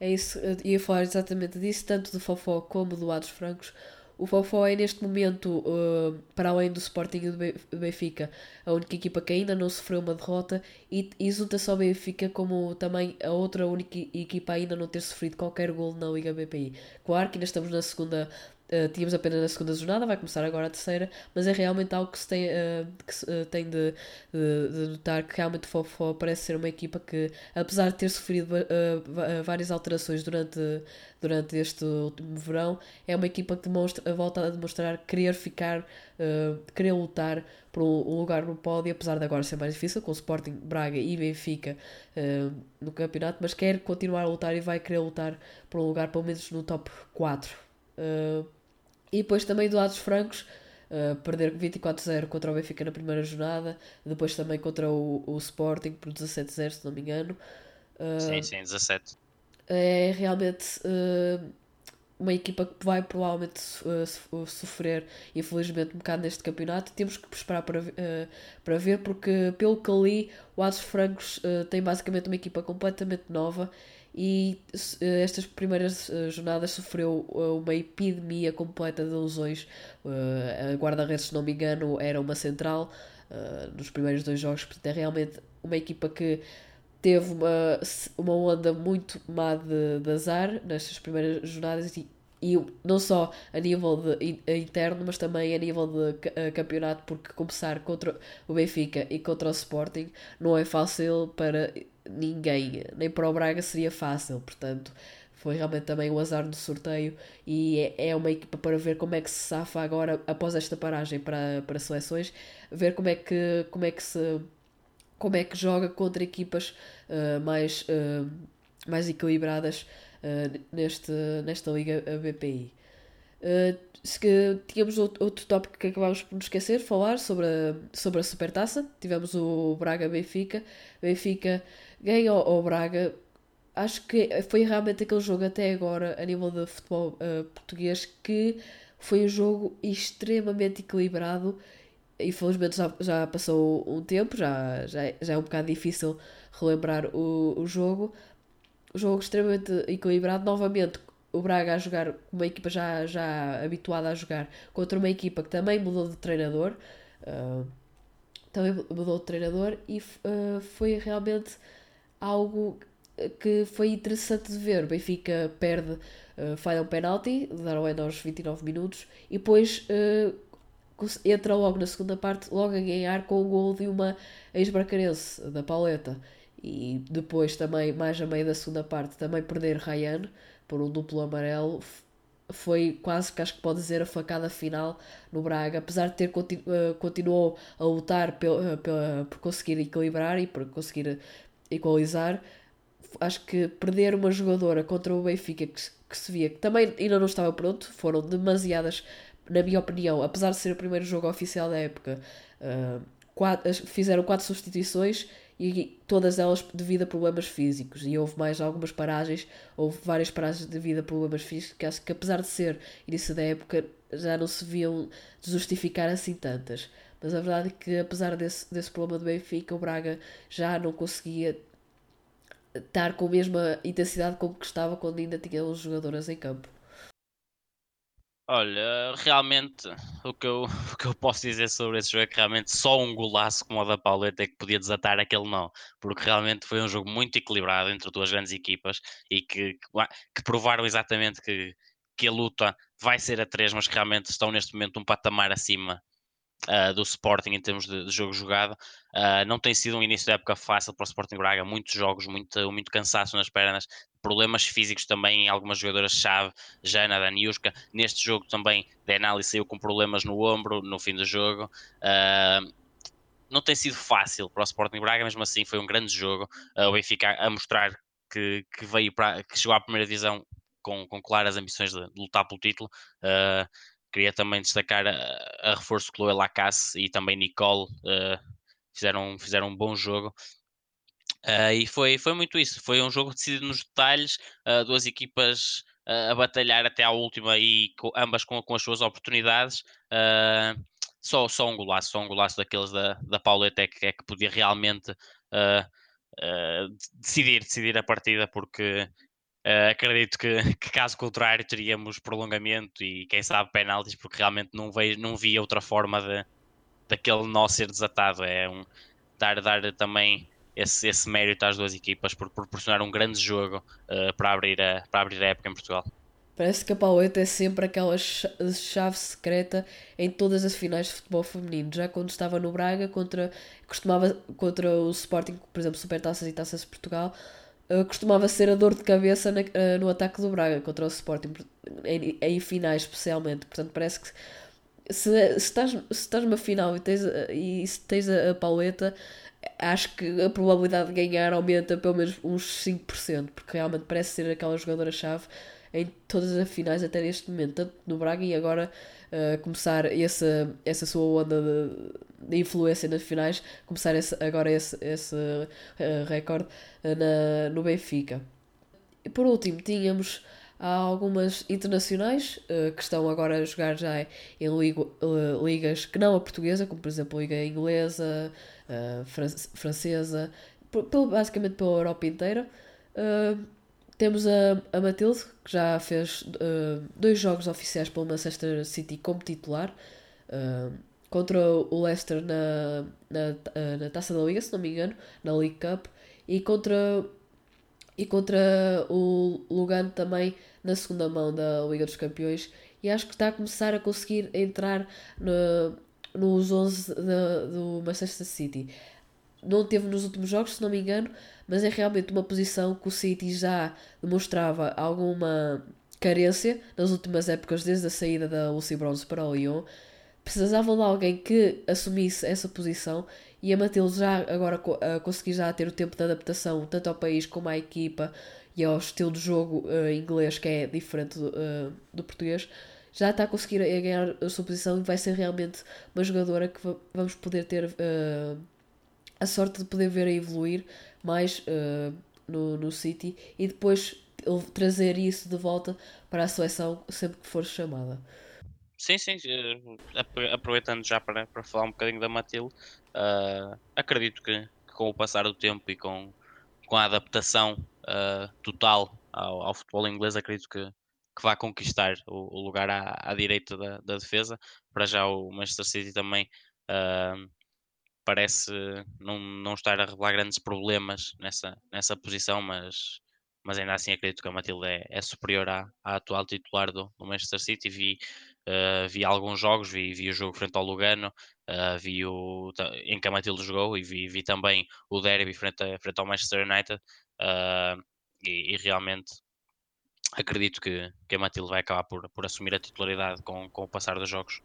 A: É isso, eu ia falar exatamente disso, tanto do Fofó como do Ados Francos. O Fofó é neste momento, uh, para além do Sporting e do Benfica, a única equipa que ainda não sofreu uma derrota e, e junta-se ao Benfica como também a outra única equipa a ainda não ter sofrido qualquer gol na Liga BPI. Claro que ainda estamos na segunda Uh, tínhamos apenas na segunda jornada, vai começar agora a terceira, mas é realmente algo que se tem, uh, que se, uh, tem de, de, de, notar que realmente o Fofó parece ser uma equipa que, apesar de ter sofrido várias alterações durante, durante este último verão, é uma equipa que demonstra, volta a demonstrar querer ficar, querer lutar por um, lugar no pódio, apesar de agora ser mais difícil, com o Sporting, Braga e Benfica no campeonato, mas quer continuar a lutar e vai querer lutar por um lugar pelo menos no top 4. Uh, e depois também do dos francos, uh, perder 24-0 contra o Benfica na primeira jornada, depois também contra o, o Sporting por 17-0, se não me engano.
B: Uh, sim, sim, 17.
A: É realmente uh, uma equipa que vai provavelmente sofrer, infelizmente, um bocado neste campeonato. Temos que esperar para, para ver, porque pelo que li, o Atos Francos tem basicamente uma equipa completamente nova e estas primeiras jornadas sofreu uma epidemia completa de lesões. A guarda-redes, se não me engano, era uma central nos primeiros dois jogos, portanto é realmente uma equipa que teve uma, uma onda muito má de, de azar nestas primeiras jornadas e, e não só a nível de, interno, mas também a nível de campeonato, porque começar contra o Benfica e contra o Sporting não é fácil para ninguém, nem para o Braga seria fácil, portanto foi realmente também um azar do sorteio e é, é uma equipa para ver como é que se safa agora após esta paragem para, para seleções, ver como é que, como é que se como é que joga contra equipas uh, mais, uh, mais equilibradas uh, neste, nesta Liga BPI. Se, tínhamos outro, outro tópico que acabámos por nos esquecer, falar sobre a, sobre a Supertaça. Tivemos o Braga-Benfica. Benfica ganha o Braga. Acho que foi realmente aquele jogo até agora, a nível de futebol português, que foi um jogo extremamente equilibrado infelizmente já, já passou um tempo, já, já, já é um bocado difícil relembrar o, o jogo. O jogo extremamente equilibrado, novamente o Braga a jogar uma equipa já, já habituada a jogar contra uma equipa que também mudou de treinador. Uh, também mudou de treinador e uh, foi realmente algo que foi interessante de ver. O Benfica perde, uh, falha um penalti, Darwin aos 29 minutos, e depois uh, entra logo na segunda parte, logo a ganhar com o gol de uma ex-bracarense, da Pauleta. E depois também, mais a meio da segunda parte, também perder Ryan por um duplo amarelo foi quase que acho que pode dizer a facada final no Braga, apesar de ter continu uh, continuou a lutar por conseguir equilibrar e por conseguir equalizar, acho que perder uma jogadora contra o Benfica que, que se via que também ainda não estava pronto, foram demasiadas na minha opinião, apesar de ser o primeiro jogo oficial da época, uh, quatro, fizeram quatro substituições e todas elas devido a problemas físicos. E houve mais algumas paragens, houve várias paragens devido a problemas físicos, que acho que apesar de ser início da época, já não se viam justificar assim tantas. Mas a verdade é que, apesar desse, desse problema do Benfica, o Braga já não conseguia estar com a mesma intensidade como que estava quando ainda tinha os jogadores em campo.
B: Olha, realmente o que, eu, o que eu posso dizer sobre esse jogo é que realmente só um golaço como o da Pauleta é que podia desatar aquele não, porque realmente foi um jogo muito equilibrado entre duas grandes equipas e que, que provaram exatamente que, que a luta vai ser a três, mas que realmente estão neste momento um patamar acima uh, do Sporting em termos de, de jogo jogado. Uh, não tem sido um início de época fácil para o Sporting Braga, muitos jogos, muito, muito cansaço nas pernas, problemas físicos também em algumas jogadoras-chave, Jana, Daniuska. Neste jogo também, Denali saiu com problemas no ombro no fim do jogo. Uh, não tem sido fácil para o Sporting Braga, mesmo assim foi um grande jogo. O Benfica a mostrar que, que veio para que chegou à primeira divisão com, com claras ambições de, de lutar pelo título. Uh, Queria também destacar a, a reforço Chloe Lacasse e também Nicole, uh, fizeram, fizeram um bom jogo. Uh, e foi, foi muito isso. Foi um jogo decidido nos detalhes, uh, duas equipas uh, a batalhar até à última e com, ambas com, com as suas oportunidades. só, só um golaço, só um golaço daqueles da, da Pauleta é que, é que podia realmente decidir, decidir a partida, porque Uh, acredito que, que, caso contrário teríamos prolongamento e quem sabe penaltis, porque realmente não, vejo, não vi outra forma de, daquele nó ser desatado. É um, dar, dar também esse, esse mérito às duas equipas por proporcionar um grande jogo uh, para, abrir a, para abrir a época em Portugal.
A: Parece que a Pauleta é sempre aquela chave secreta em todas as finais de futebol feminino. Já quando estava no Braga, contra, costumava, contra o Sporting, por exemplo, Supertaças e Taças de Portugal, uh, costumava ser a dor de cabeça na, uh, no ataque do Braga contra o Sporting, em, em, finais especialmente. Portanto, parece que se, se, estás, se estás numa final e tens, e se tens a, a Pauleta, acho que a probabilidade de ganhar aumenta pelo menos uns 5%, porque realmente parece ser aquela jogadora-chave em todas as finais até neste momento, tanto no Braga e agora uh, começar essa, essa sua onda de, de influência nas finais, começar esse, agora esse, esse uh, recorde uh, na, no Benfica. E por último, tínhamos algumas internacionais uh, que estão agora a jogar já em ligo, uh, ligas que não a portuguesa, como por exemplo a liga inglesa, uh, fran francesa, por, basicamente pela Europa inteira. Temos a, a Matilde, que já fez uh, dois jogos oficiais pelo Manchester City como titular, uh, contra o Leicester na, na, uh, na Taça da Liga, se não me engano, na League Cup, e contra, e contra o Lugano também na segunda mão da Liga dos Campeões. E acho que está a começar a conseguir entrar no, nos 11 do Manchester City. Não teve nos últimos jogos, se não me engano, mas é realmente uma posição que o City já demonstrava alguma carência nas últimas épocas, desde a saída da Lucy Bronze para o Lyon. Precisavam de alguém que assumisse essa posição e a Matilde já agora a conseguir já ter o tempo de adaptação tanto ao país como à equipa e ao estilo de jogo uh, inglês que é diferente do, uh, do português já está a conseguir ganhar a sua posição e vai ser realmente uma jogadora que vamos poder ter uh, a sorte de poder ver a evoluir mais uh, no, no City e depois trazer isso de volta para a seleção sempre que for chamada.
B: Sim, sim, eh, aproveitando já para, para falar um bocadinho da Matilde, uh, acredito que, que, com o passar do tempo e com, com a adaptação uh, total ao, ao, futebol inglês, acredito que, que vai conquistar o, o lugar à, à direita da, da, defesa. Para já o Manchester City também uh, parece não, não estar a revelar grandes problemas nessa, nessa posição, mas, mas ainda assim acredito que a Matilde é, é superior à, à, atual titular do, do Manchester City. Vi, uh, vi alguns jogos, vi, vi o jogo frente ao Lugano, uh, vi o, em que a Matilde jogou e vi, vi também o derby frente, a, frente ao Manchester United. Uh, e, e, realmente acredito que, que a Matilde vai acabar por, por assumir a titularidade com, com o passar dos jogos.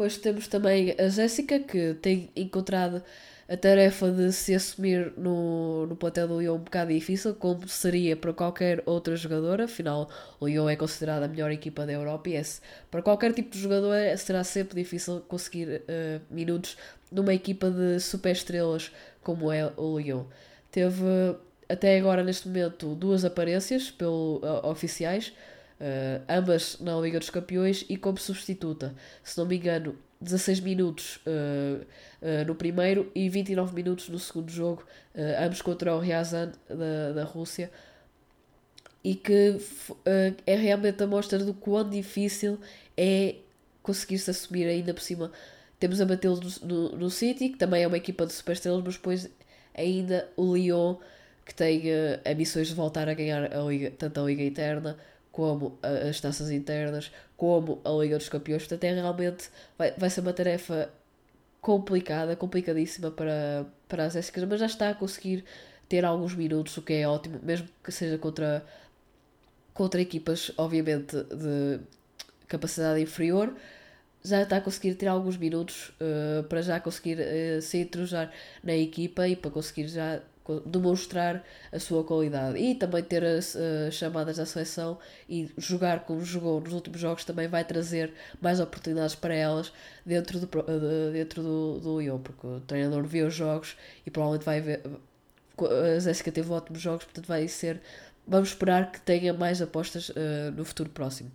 A: Depois temos também a Jéssica, que tem encontrado a tarefa de se assumir no, no plantel do Lyon um bocado difícil, como seria para qualquer outra jogadora. Afinal, o Lyon é considerada a melhor equipa da Europa e é, para qualquer tipo de jogador será sempre difícil conseguir uh, minutos numa equipa de super estrelas como é o Lyon. Teve até agora, neste momento, duas aparências pelo, uh, oficiais uh, ambas na Liga dos Campeões e como substituta. Se não me engano, 16 minutos uh, uh, no primeiro e 29 minutos no segundo jogo, ambos contra o Ryazan da, da Rússia. E que é realmente a mostra do quão difícil é conseguir-se assumir ainda por cima. Temos a Matilde no, no, no City, que também é uma equipa de superestrelas, mas depois ainda o Lyon, que tem ambições de voltar a ganhar a Liga, tanto a Liga Eterna como as taças internas, como a Liga dos Campeões. Portanto, é realmente vai, vai ser uma tarefa complicada, complicadíssima para, para as Jéssicas, mas já está a conseguir ter alguns minutos, o que é ótimo, mesmo que seja contra, contra equipas, obviamente, de capacidade inferior. Já está a conseguir ter alguns minutos uh, para já conseguir uh, se intrujar na equipa e para conseguir já demonstrar a sua qualidade e também ter as uh, chamadas da seleção e jogar como jogou nos últimos jogos também vai trazer mais oportunidades para elas dentro do, uh, dentro do, do Lyon, porque o treinador vê os jogos e provavelmente vai ver. A Jéssica teve ótimos jogos, portanto vai ser. Vamos esperar que tenha mais apostas uh, no futuro próximo.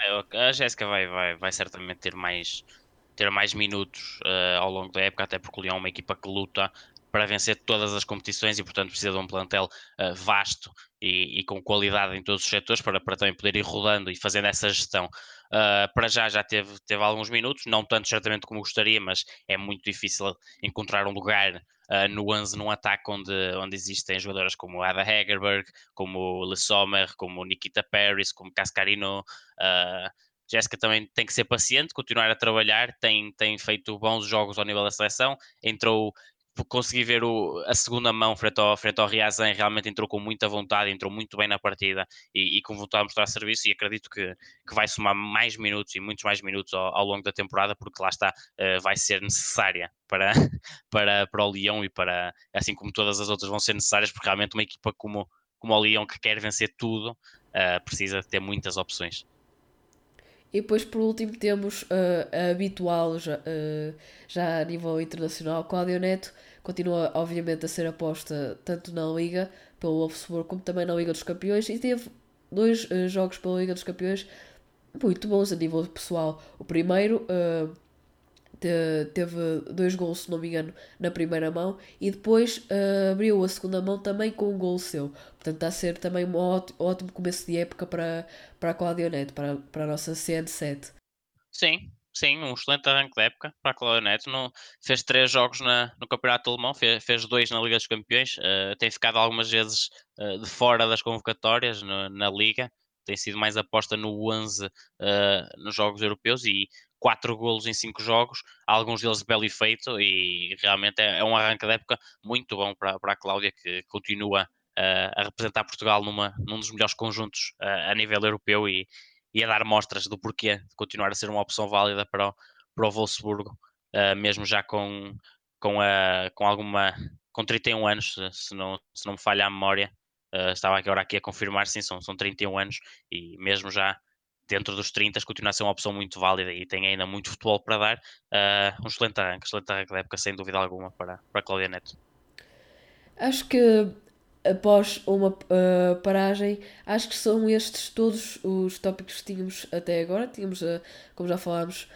B: É, a Jéssica vai, vai, vai certamente ter mais, ter mais minutos uh, ao longo da época, até porque o Leão é uma equipa que luta para vencer todas as competições e, portanto, precisa de um plantel uh, vasto e, e, com qualidade em todos os setores para, para também poder ir rodando e fazendo essa gestão. Uh, para já já teve, teve alguns minutos, não tanto certamente como gostaria, mas é muito difícil encontrar um lugar uh, no 11 num ataque onde, onde existem jogadoras como Ada Hegerberg, como Le Sommer, como Nikita Paris, como Cascarino. Jéssica também tem que ser paciente, continuar a trabalhar, tem, tem feito bons jogos ao nível da seleção, entrou consegui ver o, a segunda mão frente ao, frente ao Riazan, realmente entrou com muita vontade, entrou muito bem na partida e, e com vontade de mostrar serviço e acredito que, que vai somar mais minutos e muitos mais minutos ao, ao longo da temporada, porque lá está, uh, vai ser necessária para, para, para o Leão e para, assim como todas as outras vão ser necessárias, porque realmente uma equipa como, como o Leão que quer vencer tudo, uh, precisa ter muitas opções.
A: E depois, por último, temos uh, a habitual, já, uh, já a nível internacional, Cláudio Neto, continua, obviamente, a ser aposta tanto na Liga, pelo Wolfsburg, como também na Liga dos Campeões, e teve dois uh, jogos pela Liga dos Campeões muito bons a nível pessoal. O primeiro, teve dois gols, se não me engano, na primeira mão e depois uh, abriu a segunda mão também com um gol seu. Portanto, está a ser também um ótimo, ótimo começo de época para, para a Claudionete, para, para a nossa CN7.
B: Sim, sim, um excelente arranque de época para a Claudionete. Não, fez três jogos na, no Campeonato Alemão, fez, fez dois na Liga dos Campeões, uh, tem ficado algumas vezes uh, de fora das convocatórias no, na Liga tem sido mais aposta no 11 uh, nos jogos europeus e quatro golos em cinco jogos, alguns deles de belo efeito e realmente é, é, um arranque de época muito bom para, para a Cláudia que continua uh, a representar Portugal numa, num dos melhores conjuntos uh, a nível europeu e, e, a dar mostras do porquê de continuar a ser uma opção válida para o, para o Wolfsburgo, uh, mesmo já com, com, a, com alguma com 31 anos, se não, se não me falha a memória, estava agora aqui a confirmar, sim, são, são 31 anos e mesmo já dentro dos 30 continua a ser uma opção muito válida e tem ainda muito futebol para dar. Uh, um excelente arranque, excelente arranque da época, sem dúvida alguma, para, para Cláudia Neto.
A: Acho que após uma uh, paragem, acho que são estes todos os tópicos que tínhamos até agora. Tínhamos, uh, como já falámos,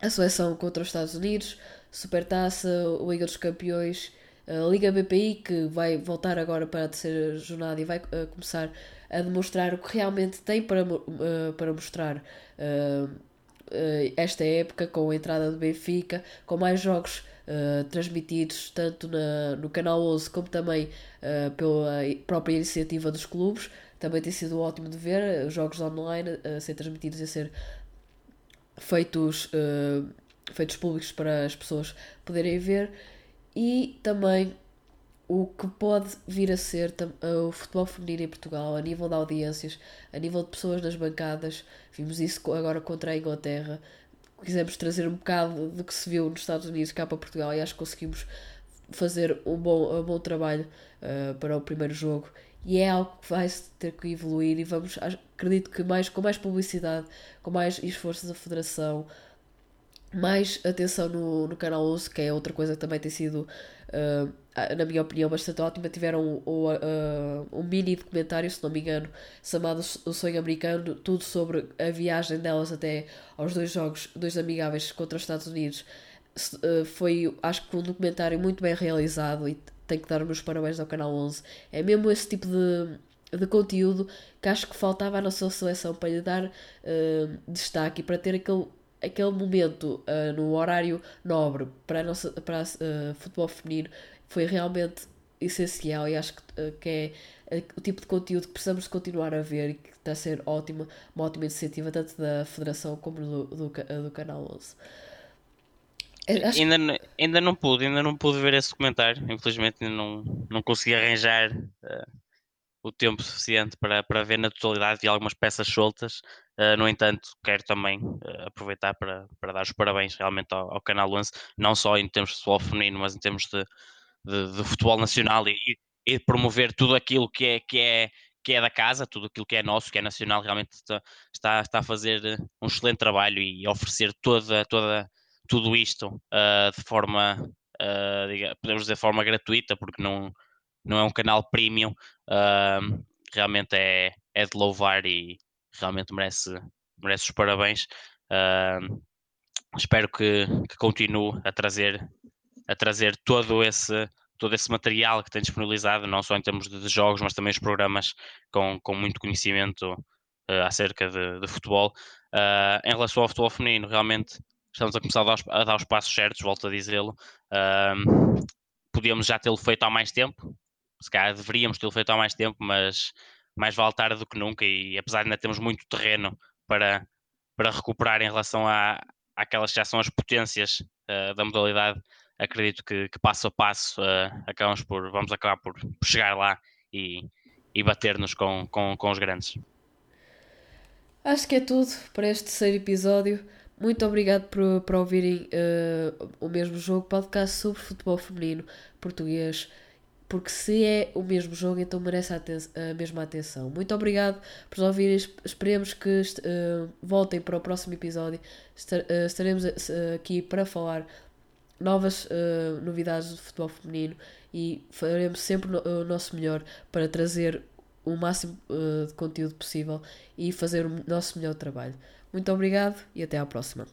A: a seleção contra os Estados Unidos, Supertaça, Liga dos Campeões a Liga BPI, que vai voltar agora para a terceira jornada e vai começar a demonstrar o que realmente tem para, uh, para mostrar uh, esta época, com a entrada do Benfica, com mais jogos transmitidos tanto na, no Canal 11 como também pela própria iniciativa dos clubes. Também tem sido ótimo de ver os jogos online a ser transmitidos e a ser feitos, feitos públicos para as pessoas poderem ver e também o que pode vir a ser o futebol feminino em Portugal, a nível de audiências, a nível de pessoas nas bancadas. Vimos isso agora contra a Inglaterra. Quisemos trazer um bocado do que se viu nos Estados Unidos cá para Portugal e acho que conseguimos fazer um bom, um bom trabalho uh, para o primeiro jogo. E é algo que vai ter que evoluir e vamos, acredito que mais, com mais publicidade, com mais esforço da Federação, mais atenção no, no canal 11, que é outra coisa que também tem sido, uh, na minha opinião, bastante ótima. Tiveram um, uh, um mini documentário, se não me engano, chamado O Sonho Americano, tudo sobre a viagem delas até aos dois jogos, dois amigáveis contra os Estados Unidos. Uh, foi, acho que, um documentário muito bem realizado e tenho que dar os parabéns ao canal 11. É mesmo esse tipo de, de conteúdo que acho que faltava à nossa seleção para lhe dar destaque e para ter aquele aquele momento uh, no horário nobre para, a nossa, para uh, futebol feminino foi realmente essencial e acho que, uh, que é o tipo de conteúdo que precisamos continuar a ver e que está a ser ótima, uma ótima iniciativa tanto da Federação como do, do, do Canal 11.
B: Acho... Ainda, não, ainda não pude, ainda não pude ver esse documentário, infelizmente ainda não, não consegui arranjar o tempo suficiente para, para ver na totalidade e algumas peças soltas. Uh, no entanto, quero também uh, aproveitar para, para dar os parabéns realmente ao, ao Canal 11, não só em termos de futebol feminino, mas em termos de, de, de futebol nacional e, e, promover tudo aquilo que é, que, é, que é da casa, tudo aquilo que é nosso, que é nacional, realmente está, está, está a fazer um excelente trabalho e oferecer toda, toda, tudo isto uh, de forma, diga, podemos dizer, de forma gratuita, porque não não é um canal premium, uh, realmente é, é de louvar e realmente merece, merece os parabéns. Uh, espero que, que continue a trazer, a trazer todo esse, todo esse material que tem disponibilizado, não só em termos de, jogos, mas também os programas com, com muito conhecimento uh, acerca de, de futebol. Uh, em relação ao futebol feminino, realmente estamos a começar a dar, a dar os passos certos, volto a dizê-lo. Uh, podíamos já tê-lo feito há mais tempo, se calhar deveríamos tê-lo feito há mais tempo, mas mais vale tarde do que nunca. E apesar de ainda termos muito terreno para, para recuperar em relação a, àquelas que já são as potências uh, da modalidade, acredito que, que, passo a passo uh, acabamos por, vamos acabar por, chegar lá e, e bater-nos com, com, com os grandes.
A: Acho que é tudo para este terceiro episódio. Muito obrigado por, por ouvirem uh, o mesmo jogo, podcast sobre futebol feminino português porque se é o mesmo jogo, então merece a, a mesma atenção. Muito obrigado por ouvirem. Esperemos que uh, voltem para o próximo episódio. Estar, estaremos aqui para falar novas novidades do futebol feminino e faremos sempre no, o nosso melhor para trazer o máximo de conteúdo possível e fazer o nosso melhor trabalho. Muito obrigado e até à próxima.